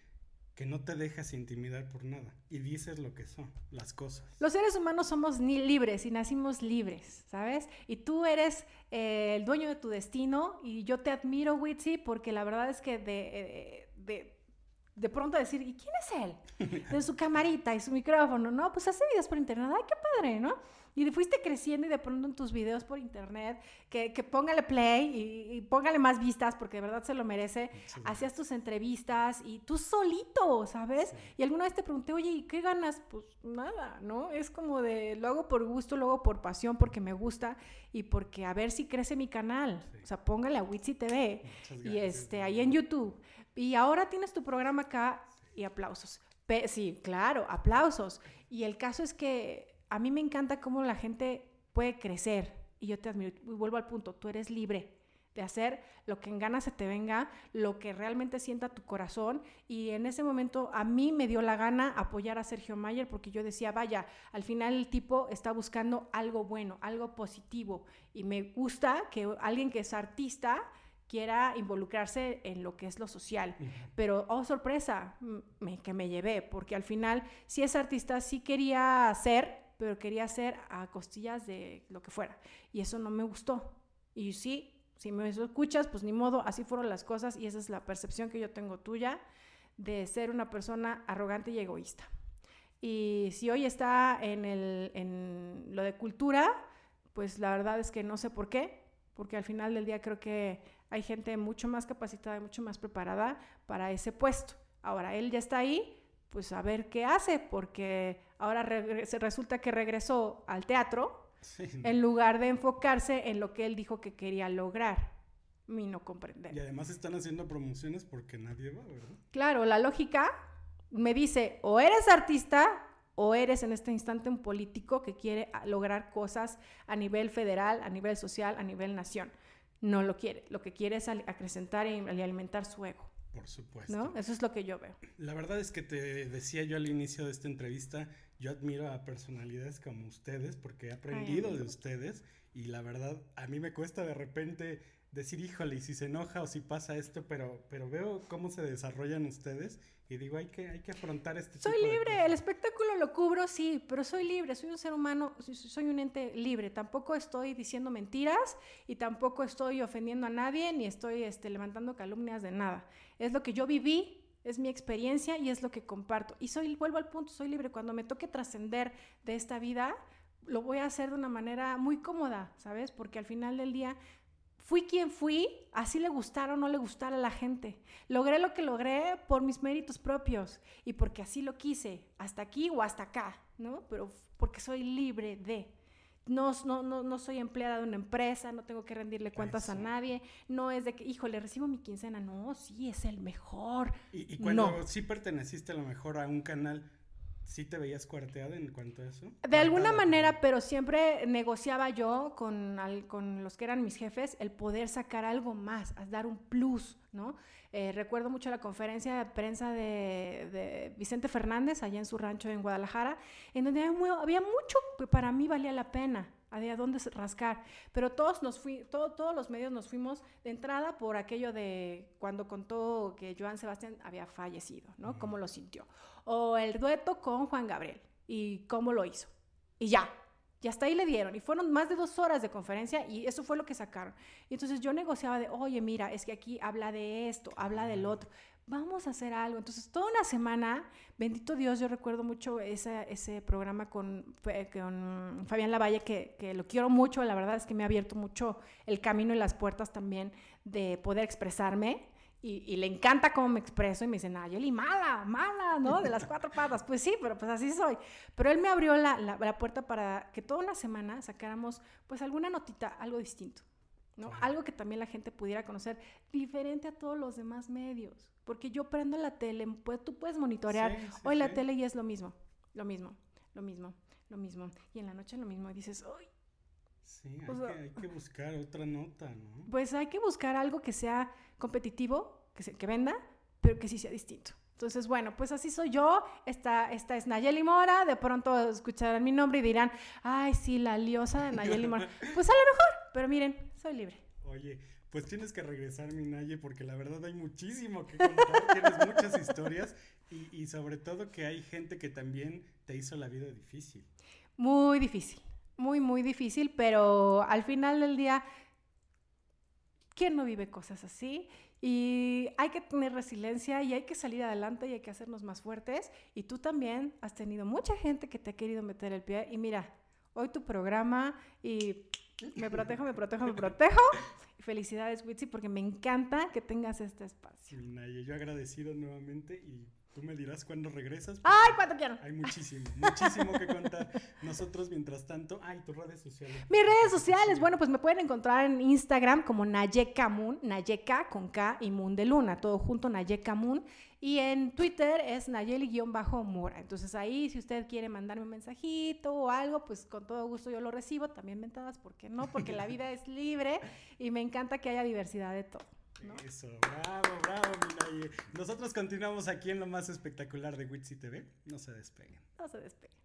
que no te dejas intimidar por nada y dices lo que son, las cosas. Los seres humanos somos ni libres y nacimos libres, ¿sabes? Y tú eres eh, el dueño de tu destino y yo te admiro, Witsi, porque la verdad es que de, eh, de de pronto decir, ¿y quién es él? De su camarita y su micrófono, ¿no? Pues hace videos por internet, ay, qué padre, ¿no? Y fuiste creciendo y de pronto en tus videos por internet, que, que póngale play y, póngale más vistas porque de verdad se lo merece. Hacías tus entrevistas y tú solito, ¿sabes? Y alguna vez te pregunté, oye, ¿y qué ganas? Pues nada, ¿no? Es como de, lo hago por gusto, lo hago por pasión, porque me gusta y porque a ver si crece mi canal. O sea, póngale a Witsi TV y este, ahí en YouTube. Y ahora tienes tu programa acá y aplausos. sí, claro, aplausos. Y el caso es que a mí me encanta cómo la gente puede crecer. Y yo te admiro. Y vuelvo al punto, tú eres libre de hacer lo que en ganas se te venga, lo que realmente sienta tu corazón. Y en ese momento a mí me dio la gana apoyar a Sergio Mayer porque yo decía, vaya, al final el tipo está buscando algo bueno, algo positivo. Y me gusta que alguien que es artista quiera involucrarse en lo que es lo social. Pero, oh, sorpresa, me, que me llevé, porque al final, si es artista, sí quería ser pero quería hacer a costillas de lo que fuera. Y eso no me gustó. Y sí, si me escuchas, pues ni modo, así fueron las cosas y esa es la percepción que yo tengo tuya de ser una persona arrogante y egoísta. Y si hoy está en, el, en lo de cultura, pues la verdad es que no sé por qué, porque al final del día creo que hay gente mucho más capacitada y mucho más preparada para ese puesto. Ahora, él ya está ahí, pues a ver qué hace, porque ahora resulta que regresó al teatro en lugar de enfocarse en lo que él dijo que quería lograr. Mi no comprender. Y además están haciendo promociones porque nadie va, ¿verdad? Claro, la lógica me dice, o eres artista o eres en este instante un político que quiere lograr cosas a nivel federal, a nivel social, a nivel nación. No lo quiere. Lo que quiere es acrecentar y alimentar su ego. Por supuesto. ¿No? Eso es lo que yo veo. La verdad es que te decía yo al inicio de esta entrevista, yo admiro a personalidades como ustedes porque he aprendido de ustedes y la verdad a mí me cuesta de repente decir, híjole, y si se enoja o si pasa esto, pero, pero veo cómo se desarrollan ustedes y digo, hay que, hay que afrontar este Soy libre, el espectáculo lo cubro, sí, pero soy libre, soy un ser humano, soy un ente libre. Tampoco estoy diciendo mentiras y tampoco estoy ofendiendo a nadie ni estoy este, levantando calumnias de nada. Es lo que yo viví, es mi experiencia y es lo que comparto. Y soy, vuelvo al punto, soy libre. Cuando me toque trascender de esta vida, lo voy a hacer de una manera muy cómoda, ¿sabes? Porque al final del día fui quien fui, así le gustara o no le gustara a la gente. Logré lo que logré por mis méritos propios y porque así lo quise, hasta aquí o hasta acá, ¿no? Pero porque soy libre de. No, no, no, no soy empleada de una empresa, no tengo que rendirle cuentas a nadie, no es de que, híjole, recibo mi quincena, no, sí, es el mejor. Y, cuando sí perteneciste a lo mejor a un canal, ¿Sí te veías cuarteada en cuanto a eso? De alguna manera, pero siempre negociaba yo con, con los que eran mis jefes el poder sacar algo más, dar un plus, ¿no? Eh, recuerdo mucho la conferencia de prensa de, Vicente Fernández allá en su rancho en Guadalajara, en donde había, mucho que para mí valía la pena, había dónde rascar, pero todos nos fui, todos los medios nos fuimos de entrada por aquello de cuando contó que Joan Sebastián había fallecido, ¿no? Cómo lo sintió o el dueto con Juan Gabriel y cómo lo hizo. Y ya, y hasta ahí le dieron. Y fueron más de dos horas de conferencia y eso fue lo que sacaron. Y entonces yo negociaba de, oye, mira, es que aquí habla de esto, habla del otro. Vamos a hacer algo. Entonces, toda una semana, bendito Dios, yo recuerdo mucho ese, ese programa con, con Fabián Lavalle, que, que lo quiero mucho. La verdad es que me ha abierto mucho el camino y las puertas también de poder expresarme y, le encanta cómo me expreso y me dice, Nayeli, mala, mala, ¿no? De las cuatro patas. Pues sí, pero pues así soy. Pero él me abrió la, la, puerta para que toda una semana sacáramos pues alguna notita, algo distinto, ¿no? Algo que también la gente pudiera conocer, diferente a todos los demás medios. Porque yo prendo la tele, pues tú puedes monitorear hoy la tele y es lo mismo, lo mismo, lo mismo, lo mismo. Y en la noche lo mismo y dices, ¡ay! Sí, hay, que, hay, que, buscar otra nota, ¿no? Pues hay que buscar algo que sea competitivo, que, se, que venda, pero que sí sea distinto. Entonces, bueno, pues así soy yo. Esta, esta es Nayeli Mora. De pronto escucharán mi nombre y dirán, ay, sí, la liosa de Nayeli Mora. pues a lo mejor, pero miren, soy libre. Oye, pues tienes que regresar, mi Naye, porque la verdad hay muchísimo que contar. tienes muchas historias y, y sobre todo que hay gente que también te hizo la vida difícil. Muy difícil muy, muy difícil, pero al final del día, ¿quién no vive cosas así? Y hay que tener resiliencia y hay que salir adelante y hay que hacernos más fuertes. Y tú también has tenido mucha gente que te ha querido meter el pie. Y mira, hoy tu programa y me protejo, me protejo, me protejo. Felicidades, Witsi, porque me encanta que tengas este espacio. Yo agradecido nuevamente y tú me dirás cuándo regresas. ¡Ay, cuánto quiero! Hay muchísimo, muchísimo que contar. Nosotros, mientras tanto, ay, tus redes sociales. Mis redes sociales, Sí. bueno, pues me pueden encontrar en Instagram como Nayeka Moon, Nayeka con K y Moon de Luna, todo junto Nayeka Moon. Y en Twitter es Nayeli-Mora. Entonces ahí, si usted quiere mandarme un mensajito o algo, pues con todo gusto yo lo recibo. También mentadas, ¿por qué no? Porque la vida es libre y me encanta que haya diversidad de todo. ¿No? Eso, bravo, bravo, mi Naye. Nosotros continuamos aquí en lo más espectacular de Witsi TV. No se despeguen. No se despeguen.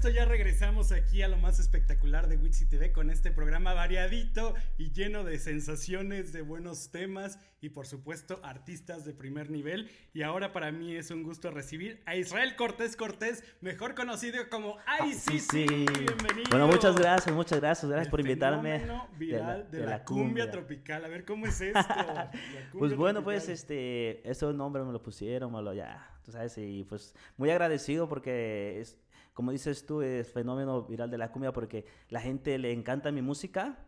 Supuesto, ya regresamos aquí a lo más espectacular de Witsi TV con este programa variadito y lleno de sensaciones, de buenos temas y por supuesto artistas de primer nivel. Y ahora para mí es un gusto recibir a Israel Cortés Cortés, mejor conocido como ICC. Bienvenido. Bueno, muchas gracias, muchas gracias, gracias El por invitarme. fenómeno de viral de la, cumbia, tropical. A ver, ¿cómo es esto? La Pues cumbia bueno, pues tropical. este, ese nombre me lo pusieron, me lo ya, tú sabes, y pues muy agradecido porque es, como dices tú, es fenómeno viral de la cumbia porque la gente le encanta mi música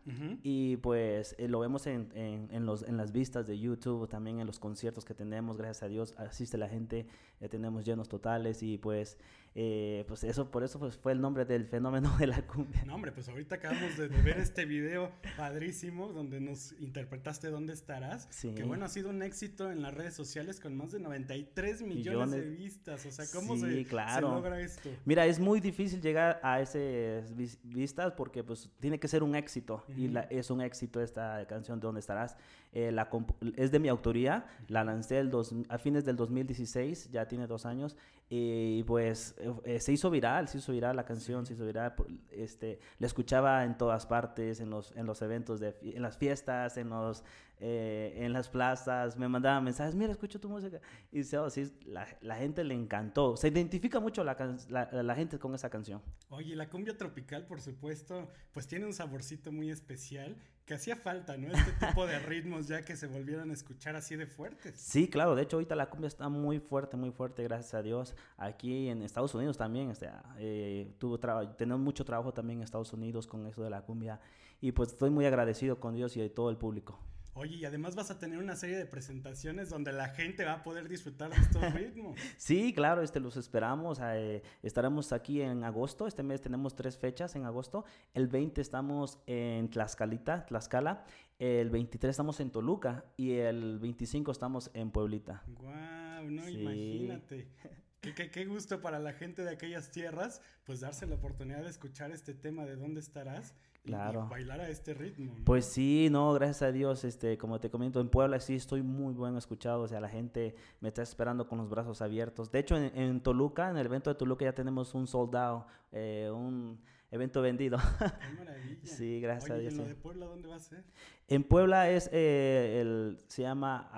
y pues eh, lo vemos en, en, en los, en las vistas de YouTube, también en los conciertos que tenemos, gracias a Dios asiste la gente, ya tenemos llenos totales y pues, eh, pues eso, por eso pues, fue el nombre del fenómeno de la cumbia. No, hombre, pues ahorita acabamos de, de ver este video padrísimo donde nos interpretaste ¿Dónde estarás? Sí. Que bueno, ha sido un éxito en las redes sociales con más de 93 millones, de Millones. vistas. O sea, ¿cómo Sí, se, se claro. logra esto? Mira, es muy difícil llegar a esas vis- vistas porque pues tiene que ser un éxito y la- es un éxito esta canción de ¿Dónde estarás? Eh, la es de mi autoría, la lancé el dos- a fines del 2016, ya tiene dos años y pues eh, se hizo viral, se hizo viral la canción, se hizo viral, por- este, la escuchaba en todas partes, en los, en los eventos, de, en las fiestas, en los... eh, en las plazas, me mandaban mensajes, mira, escucho tu música. Y dice, oh, sí, la, la gente le encantó. Se identifica mucho la, la, la gente con esa canción. Oye, la cumbia tropical, por supuesto, pues tiene un saborcito muy especial que hacía falta, ¿no? Este tipo de ritmos ya que se volvieran a escuchar así de fuertes. Sí, claro, de hecho ahorita la cumbia está muy fuerte, muy fuerte, gracias a Dios. Aquí en Estados Unidos también, o sea, eh, tuvo tenemos mucho trabajo también en Estados Unidos con eso de la cumbia y pues estoy muy agradecido con Dios y de todo el público. Oye, y además vas a tener una serie de presentaciones donde la gente va a poder disfrutar de estos ritmos. Sí, claro, este, los esperamos. eh, estaremos aquí en agosto. Este mes tenemos tres fechas en agosto. El 20 estamos en Tlaxcalita, Tlaxcala. El 23 estamos en Toluca. Y el 25 estamos en Pueblita. Guau, no, Sí. imagínate. Qué, qué- qué gusto para la gente de aquellas tierras, pues darse la oportunidad de escuchar este tema de dónde estarás y- y, Claro. bailar a este ritmo. ¿no? Pues sí, no, gracias a Dios, este, como te comento, en Puebla sí estoy muy buen escuchado, o sea, la gente me está esperando con los brazos abiertos. De hecho, en, en Toluca, en el evento de Toluca ya tenemos un soldado, un evento vendido. Qué maravilla. Sí, gracias a Oye, ¿y Dios, en lo de Puebla dónde va a ser? En Puebla es eh, el se llama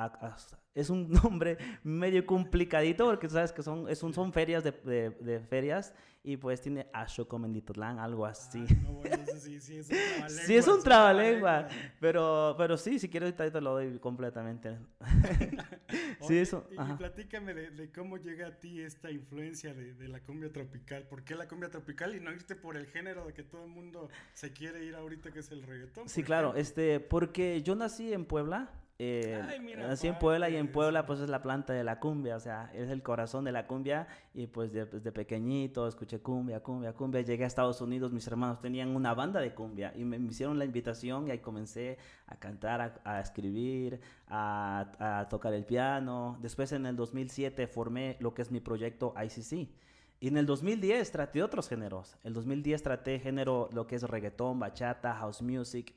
es un nombre medio complicadito porque sabes que son es un, son ferias de, de- de ferias y pues tiene Ashocomenditotlán, algo así. Ah, no, bueno, eso sí, sí, es un trabalengua. Sí, es un trabalengua, pero, pero sí, si quieres ahorita te lo doy completamente. sí, eso. Y, ajá. platícame de, de cómo llega a ti esta influencia de, de la cumbia tropical. ¿Por qué la cumbia tropical y no irte por el género de que todo el mundo se quiere ir ahorita que es el reggaetón? Sí, claro, ejemplo? este, porque yo nací en Puebla. Eh, Ay, mira, nací en Puebla y en Puebla pues es la planta de la cumbia, o sea, es el corazón de la cumbia y pues de- desde pequeñito escuché cumbia, cumbia, cumbia, llegué a Estados Unidos, mis hermanos tenían una banda de cumbia y me, me hicieron la invitación y ahí comencé a cantar, a, a escribir, a, a tocar el piano, después en el 2007 formé lo que es mi proyecto ICC. Y en el 2010 traté otros géneros. El 2010 traté género, lo que es reggaetón, bachata, house music.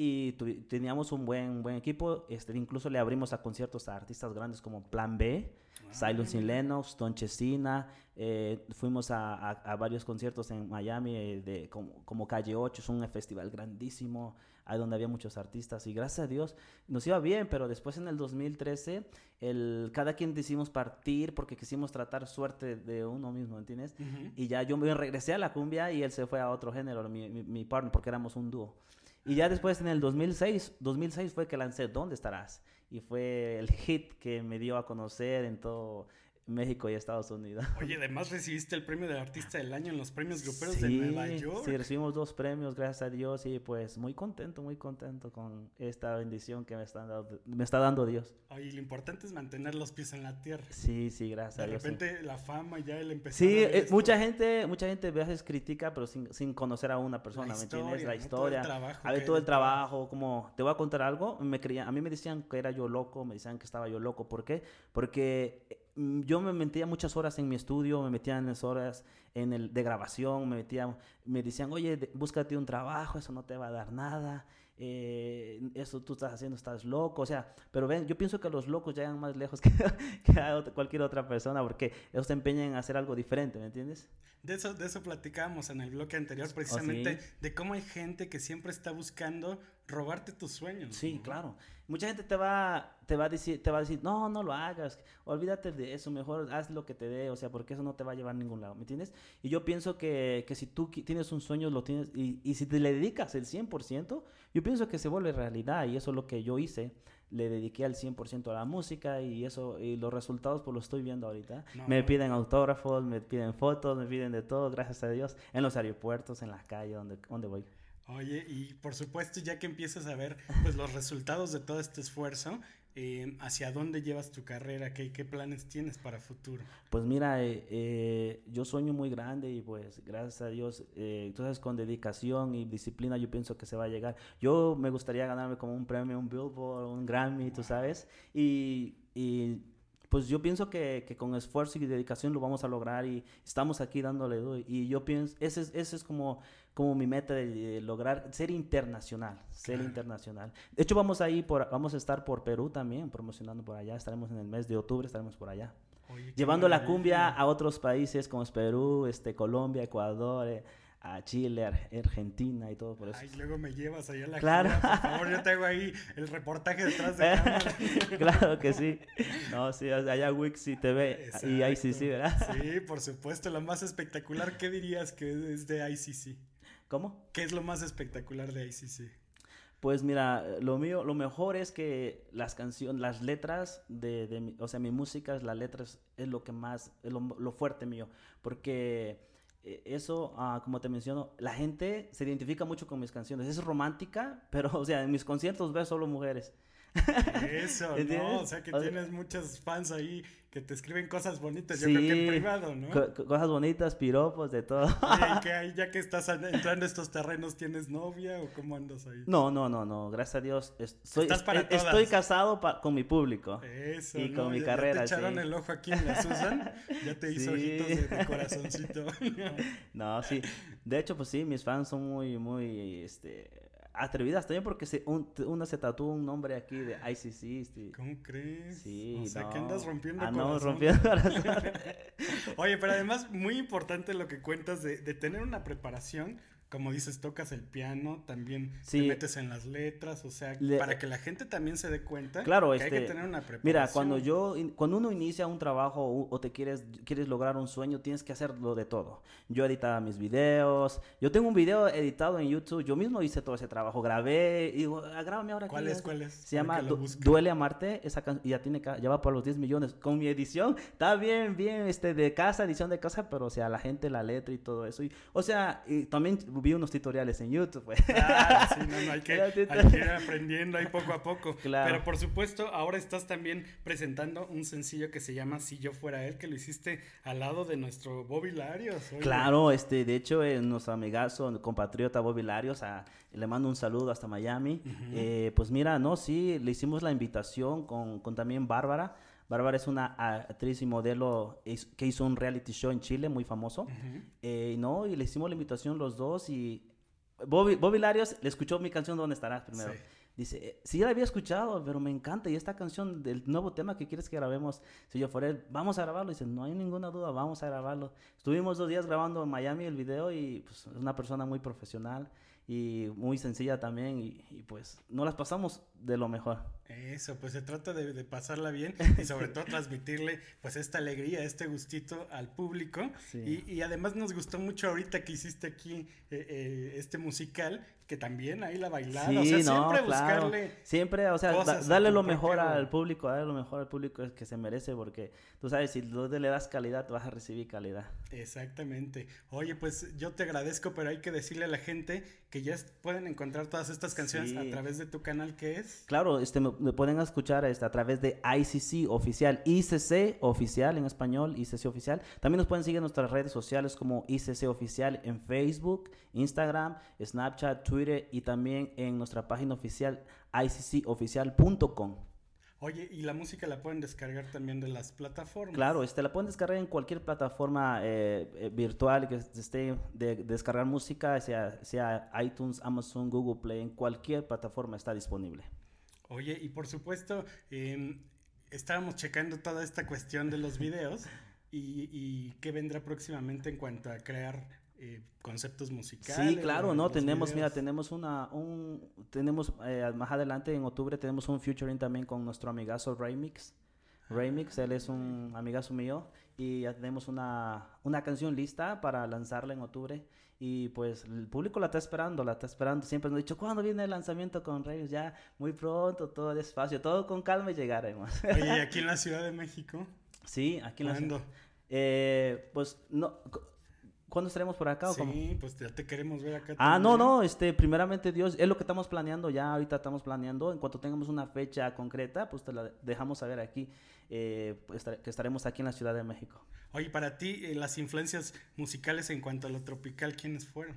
Y teníamos un buen, buen equipo. Este, incluso le abrimos a conciertos a artistas grandes como Plan B, Silence in Lennox, Don Chesina. eh, fuimos a, a- a varios conciertos en Miami, eh, de, como, como Calle 8, es un festival grandísimo, ahí donde había muchos artistas. Y gracias a Dios nos iba bien, pero después en el 2013, el, cada quien decidimos partir porque quisimos tratar suerte de uno mismo, ¿entiendes? Ujú. Y ya yo me regresé a la cumbia y él se fue a otro género, mi, mi, mi partner, porque éramos un dúo. Y ya después en el 2006, 2006 fue que lancé ¿Dónde estarás? Y fue el hit que me dio a conocer en todo México y Estados Unidos. Oye, además recibiste el premio del artista del año en los premios gruperos de Nueva York. Sí, recibimos dos premios, gracias a Dios, y pues muy contento, muy contento con esta bendición que me está dando, me está dando Dios. Oye, lo importante es mantener los pies en la tierra. Sí, sí, gracias De a Dios. sí. repente la fama ya el empezar Sí, a ver eh, mucha gente, mucha gente a veces critica, pero sin, sin conocer a una persona, ¿me entiendes? historia, La ¿no? Todo el historia, trabajo a ver todo el trabajo, como, te voy a contar algo, me creían, a mí me decían que era yo loco, me decían que estaba yo loco, ¿por qué? Porque yo me metía muchas horas en mi estudio, me metía en las horas en el, de grabación, me metía, me decían, oye, de- búscate un trabajo, eso no te va a dar nada, eh, eso tú estás haciendo, estás loco, o sea, pero ven, yo pienso que los locos llegan más lejos que, que a otra- cualquier otra persona porque ellos te empeñan en hacer algo diferente, ¿me entiendes? De eso, de eso platicábamos en el bloque anterior, ¿Oh, precisamente, sí? de cómo hay gente que siempre está buscando robarte tus sueños. Sí, ¿no? claro. Mucha gente te va, te va a decir, te va a decir, no, no lo hagas, olvídate de eso, mejor haz lo que te dé, o sea, porque eso no te va a llevar a ningún lado, ¿me entiendes? Y yo pienso que, que si tú tienes un sueño, lo tienes, y, y si te le dedicas el 100%, yo pienso que se vuelve realidad y eso es lo que yo hice. Le dediqué al 100% a la música y eso, y los resultados pues lo estoy viendo ahorita. No, me piden autógrafos, me piden fotos, me piden de todo, gracias a Dios, en los aeropuertos, en las calles, donde, donde voy. Oye, y por supuesto, ya que empiezas a ver pues los resultados de todo este esfuerzo, eh, ¿hacia dónde llevas tu carrera? ¿Qué, qué planes tienes para futuro? Pues mira, eh, eh, yo sueño muy grande y pues gracias a Dios, eh, entonces con dedicación y disciplina yo pienso que se va a llegar. Yo me gustaría ganarme como un premio, un Billboard, un Grammy, tú sabes, y, y, pues yo pienso que, que con esfuerzo y dedicación lo vamos a lograr y estamos aquí dándole duro. Y yo pienso, ese es, ese es como, como mi meta de, de lograr ser internacional, ser Claro. internacional. De hecho vamos a ir por, vamos a estar por Perú también, promocionando por allá, estaremos en el mes de octubre, estaremos por allá Oye, llevando la cumbia a otros países como es Perú, este, Colombia, Ecuador, eh, a Chile, Ar- Argentina y todo por eso. Ay, luego me llevas allá a la Claro. gira, por favor, yo tengo ahí el reportaje detrás de cámara. claro que sí. No, sí, allá Wix y TV y ahí sí, ¿verdad? Sí, por supuesto, lo más espectacular, ¿qué dirías que es de ICC? ¿Cómo? ¿Qué es lo más espectacular de ICC? Pues mira, lo mío, lo mejor es que las canciones, las letras de, de mi- o sea, mi música, las letras es lo que más, es lo, lo fuerte mío, porque eh, eso, ah, como te menciono, la gente se identifica mucho con mis canciones, es romántica, pero, o sea, en mis conciertos ves solo mujeres. Eso, ¿no? O sea que O sea- tienes muchos fans ahí que te escriben cosas bonitas, yo creo que en privado, ¿no? co- co- cosas bonitas, piropos, de todo. Oye, ¿y qué hay? ya que estás an- entrando a estos terrenos, ¿tienes novia o cómo andas ahí? No, no, no, no, gracias a Dios. es- soy, Estás para es- estoy casado pa- con mi público. Eso, Y ¿no? con mi Ya- carrera, Ya te echaron sí. el ojo aquí en la Susan, ya te hizo Sí. ojitos de, de corazoncito. No, sí. De hecho, pues sí, mis fans son muy, muy, este, atrevidas también porque se, un- una se tatúa un nombre aquí de ICC. este, ¿Cómo crees? Sí, o sea, no. que andas rompiendo Andamos corazón. rompiendo corazón. Oye, pero además muy importante lo que cuentas de, de tener una preparación. Como dices, tocas el piano, también Sí. te metes en las letras, o sea, Le- para que la gente también se dé cuenta Claro, que hay que este, tener una preparación. Mira, cuando yo, cuando uno inicia un trabajo o, te quieres, quieres lograr un sueño, tienes que hacerlo de todo. Yo editaba mis videos, yo tengo un video editado en YouTube, yo mismo hice todo ese trabajo, grabé, y digo, ah, grábame ahora. ¿Cuál es? ya". ¿Cuál es? Se llama Du-. Duele Amarte, esa can- ya tiene, ya va por los 10 millones. Con mi edición, está bien, bien, este, de casa, edición de casa, pero o sea, la gente, la letra y todo eso. Y, o sea, y también vi unos tutoriales en YouTube, pues. Claro, sí, no, no, hay que, hay ir aprendiendo ahí poco a poco. Claro. Pero por supuesto, ahora estás también presentando un sencillo que se llama Si yo fuera él, que lo hiciste al lado de nuestro Bobby Larios. oye. Claro, este, de hecho, eh, nuestro amigazo, compatriota Bobby Larios, a- le mando un saludo hasta Miami. Eh, pues mira, no, sí, le hicimos la invitación con, con también Bárbara. Bárbara es una actriz y modelo que hizo un reality show en Chile muy famoso. Ujú. Eh, no, y le hicimos la invitación los dos y Bobby, Bobby Larios le escuchó mi canción ¿Dónde estarás? primero. Sí. Dice, eh, sí, ya la había escuchado, pero me encanta. Y esta canción del nuevo tema que quieres que grabemos, si yo fuera él, vamos a grabarlo. Dice, no hay ninguna duda, vamos a grabarlo. Estuvimos dos días grabando en Miami el video y pues es una persona muy profesional y muy sencilla también. Y, y, pues nos las pasamos de lo mejor. Eso, pues se trata de, de pasarla bien y sobre todo transmitirle pues esta alegría, este gustito al público. Sí. Y, y además nos gustó mucho ahorita que hiciste aquí eh, eh, este musical, que también ahí la bailaron. o sea, siempre buscarle... Siempre, o sea, da- cosas a darle tu lo mejor propio- al público, darle lo mejor al público que se merece, porque tú sabes, si tú le das calidad, vas a recibir calidad. Exactamente. Oye, pues yo te agradezco, pero hay que decirle a la gente que ya pueden encontrar todas estas canciones a Sí. través de tu canal que es. Claro, este, me, me pueden escuchar este, a través de ICC oficial, ICC oficial en español, ICC oficial. También nos pueden seguir en nuestras redes sociales como ICC oficial en Facebook, Instagram, Snapchat, Twitter y también en nuestra página oficial iccoficial.com. Oye, y la música la pueden descargar también de las plataformas. Claro, este, la pueden descargar en cualquier plataforma eh, eh, virtual que esté de descargar música, sea, sea iTunes, Amazon, Google Play, en cualquier plataforma está disponible. Oye, y por supuesto, em, estábamos checando toda esta cuestión de los videos y, y qué vendrá próximamente en cuanto a crear eh, conceptos musicales. Sí, claro, no, tenemos, mira, tenemos una, un, tenemos, eh, más adelante en octubre tenemos un featuring también con nuestro amigazo Remix. Remix, él es un amigazo mío y ya tenemos una, una canción lista para lanzarla en octubre. Y pues el público la está esperando, la está esperando. Siempre nos ha dicho, ¿cuándo viene el lanzamiento con Remix? Ya muy pronto, todo despacio, todo con calma y llegaremos. Oye, ¿y aquí en la Ciudad de México. sí, aquí en la ¿Cuándo? Eh, pues no. Cu- ¿Cuándo estaremos por acá o cómo? Sí, pues ya te queremos ver acá. Ah, no, también. no, este, primeramente Dios, es lo que estamos planeando ya, ahorita estamos planeando, en cuanto tengamos una fecha concreta, pues te la dejamos saber aquí, eh, pues, que estaremos aquí en la Ciudad de México. Oye, para ti, eh, las influencias musicales en cuanto a lo tropical, ¿quiénes fueron?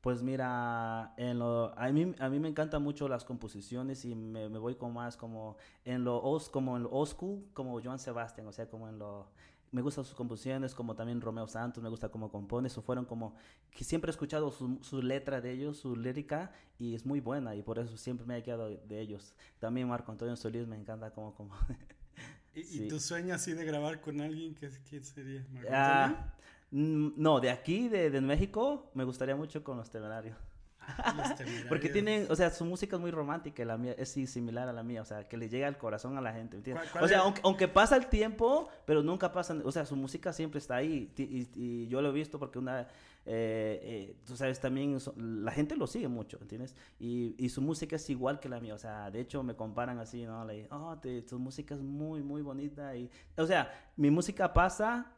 Pues mira, en lo, a, mí, a mí me encantan mucho las composiciones y me, me voy con más como en lo old, como en lo old school, como Joan Sebastian, o sea, como en lo... Me gustan sus composiciones, como también Romeo Santos, me gusta cómo compone, eso fueron como... que siempre he escuchado su, su letra de ellos, su lírica, y es muy buena, y por eso siempre me he quedado de ellos. También Marco Antonio Solís me encanta como... como ¿Y, y Sí. tu sueño así de grabar con alguien? ¿Qué, sería? ¿Marco Antonio? Ah, mm, no, de aquí, de, de México, me gustaría mucho con los temerarios. Los Porque tienen, o sea, su música es muy romántica, y la mía es similar a la mía, o sea, que le llega al corazón a la gente, ¿me entiendes? ¿Cuál- cuál O sea, es? aunque, aunque pasa el tiempo, pero nunca pasan, o sea, su música siempre está ahí, y, y yo lo he visto porque una, eh, eh, tú sabes, también so- la gente lo sigue mucho, ¿entiendes? Y, y su música es igual que la mía, o sea, de hecho me comparan así, ¿no? Le oh, te- tu música es muy, muy bonita, y, o sea, mi música pasa...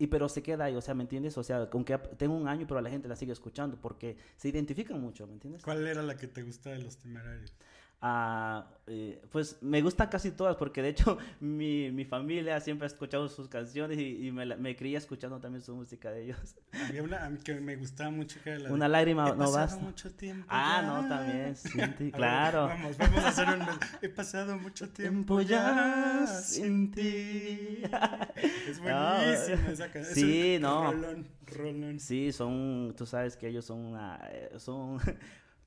Y pero se queda ahí, o sea, ¿me entiendes? O sea, aunque tengo un año, pero la gente la sigue escuchando porque se identifican mucho, ¿me entiendes? ¿Cuál era la que te gustaba de los temerarios? Ah, eh, pues me gustan casi todas, porque de hecho mi, mi familia siempre ha escuchado sus canciones y, y me, me crié escuchando también su música de ellos. Había una a mí que me gustaba mucho que la de, Una lágrima He no pasado basta. mucho tiempo Ah, ya". no, también, sí, A ver, claro. vamos, vamos a hacer un... He pasado mucho tiempo ya sin ti. Es No, buenísima esa canción. sí, es un no. Rolón, rolón. Sí, son, tú sabes que ellos son una, eh, son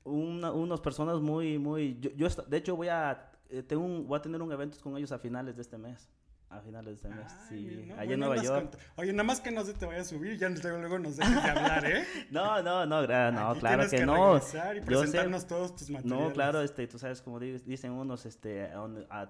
una, unas personas muy, muy, yo, yo de hecho voy a, eh, tengo un- voy a tener un evento con ellos a finales de este mes, a finales de este mes, Ay, sí, no, allá en Nueva York. con- Oye, nada más que no se te vaya a subir, ya luego, nos dejes de hablar, ¿eh? No, no, no, no, Aquí claro tienes que, no. y Yo sé- presentarnos todos tus materiales. No, claro, este, tú sabes, como di- dicen unos, este,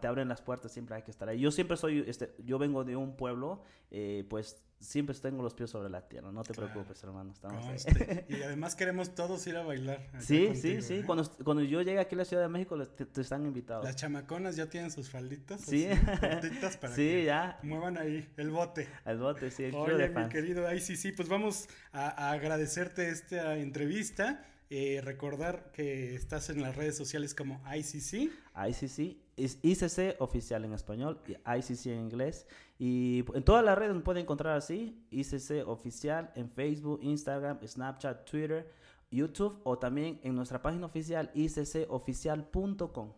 te abren las puertas, siempre hay que estar ahí. Yo siempre soy, este, yo vengo de un pueblo, eh, pues siempre tengo los pies sobre la tierra, no te Claro. preocupes, hermano, estamos ahí. Conste. Y además queremos todos ir a bailar. Sí, contigo, sí, sí, ¿eh? cuando, cuando yo llegue aquí a la Ciudad de México, te, te están invitados. Las chamaconas ya tienen sus falditas. Sí. para Sí, que ya, muevan ahí el bote. al bote, sí, el Oye, de mi fans. querido ICC, pues vamos a, a agradecerte esta entrevista. eh, recordar que estás en las redes sociales como ICC. ICC, ICC oficial en español y ICC en inglés. Y en todas las redes nos pueden encontrar así, ICC oficial en Facebook, Instagram, Snapchat, Twitter, YouTube o también en nuestra página oficial iccoficial.com.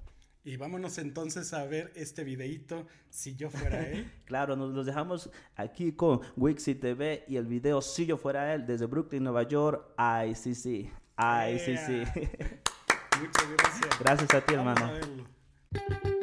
Y vámonos entonces a ver este videíto, si yo fuera él. Claro, nos los dejamos aquí con Wixi TV y el video Si yo fuera él desde Brooklyn, Nueva York, ICC. ICC. Muchas gracias. Gracias a ti, Vamos hermano. a verlo. De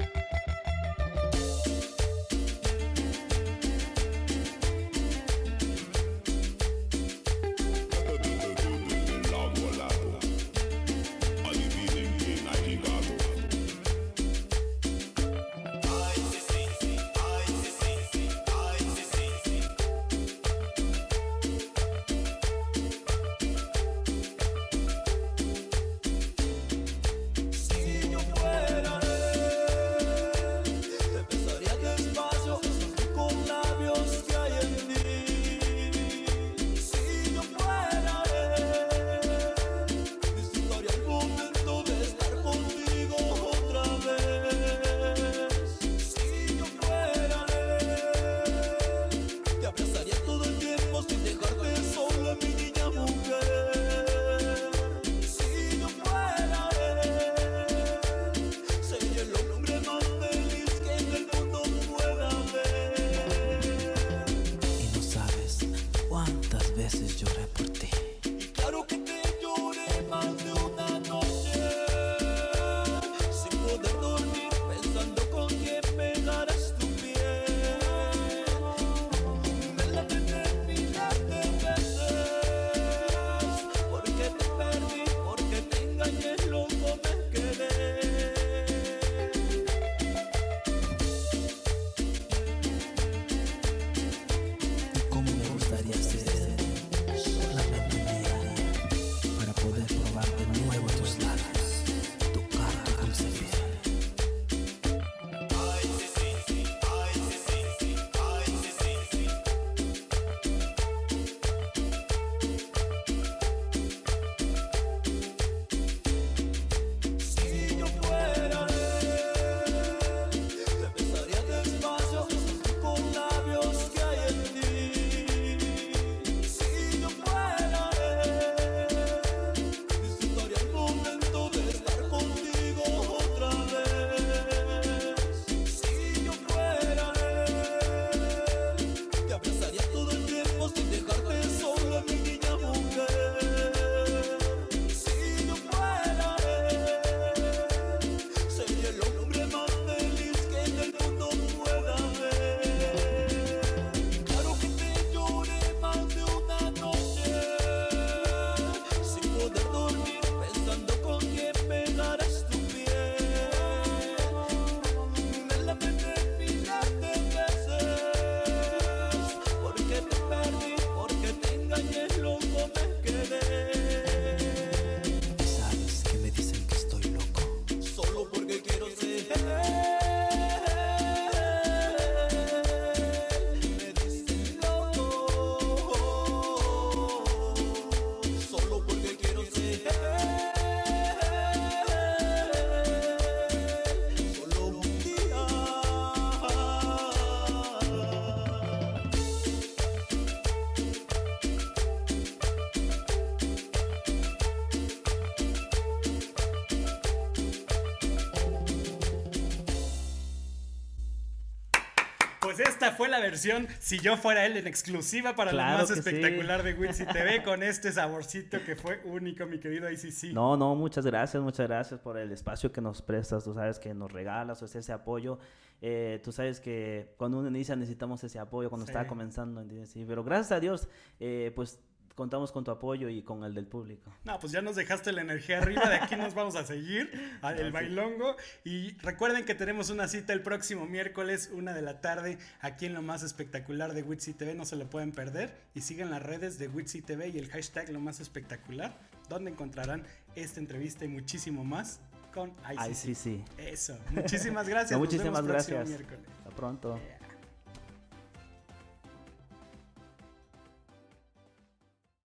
fue la versión, si yo fuera él, en exclusiva para Claro lo más que sí. espectacular de Witsi TV, con este saborcito que fue único, mi querido ICC. No, no, muchas gracias, muchas gracias por el espacio que nos prestas, tú sabes que nos regalas, o sea, ese apoyo. Eh, tú sabes que cuando uno inicia necesitamos ese apoyo cuando está comenzando, ¿entiendes? Sí, pero gracias a Dios, eh, pues contamos con tu apoyo y con el del público. No, pues ya nos dejaste la energía arriba, de aquí nos vamos a seguir al el bailongo. Y recuerden que tenemos una cita el próximo miércoles, una de la tarde, aquí en lo más espectacular de Witsi TV, no se lo pueden perder. Y sigan las redes de Witsi TV y el hashtag lo más espectacular, donde encontrarán esta entrevista y muchísimo más con ICC. sí. Eso, muchísimas gracias. No, nos muchísimas vemos próximo gracias. miércoles. Hasta pronto.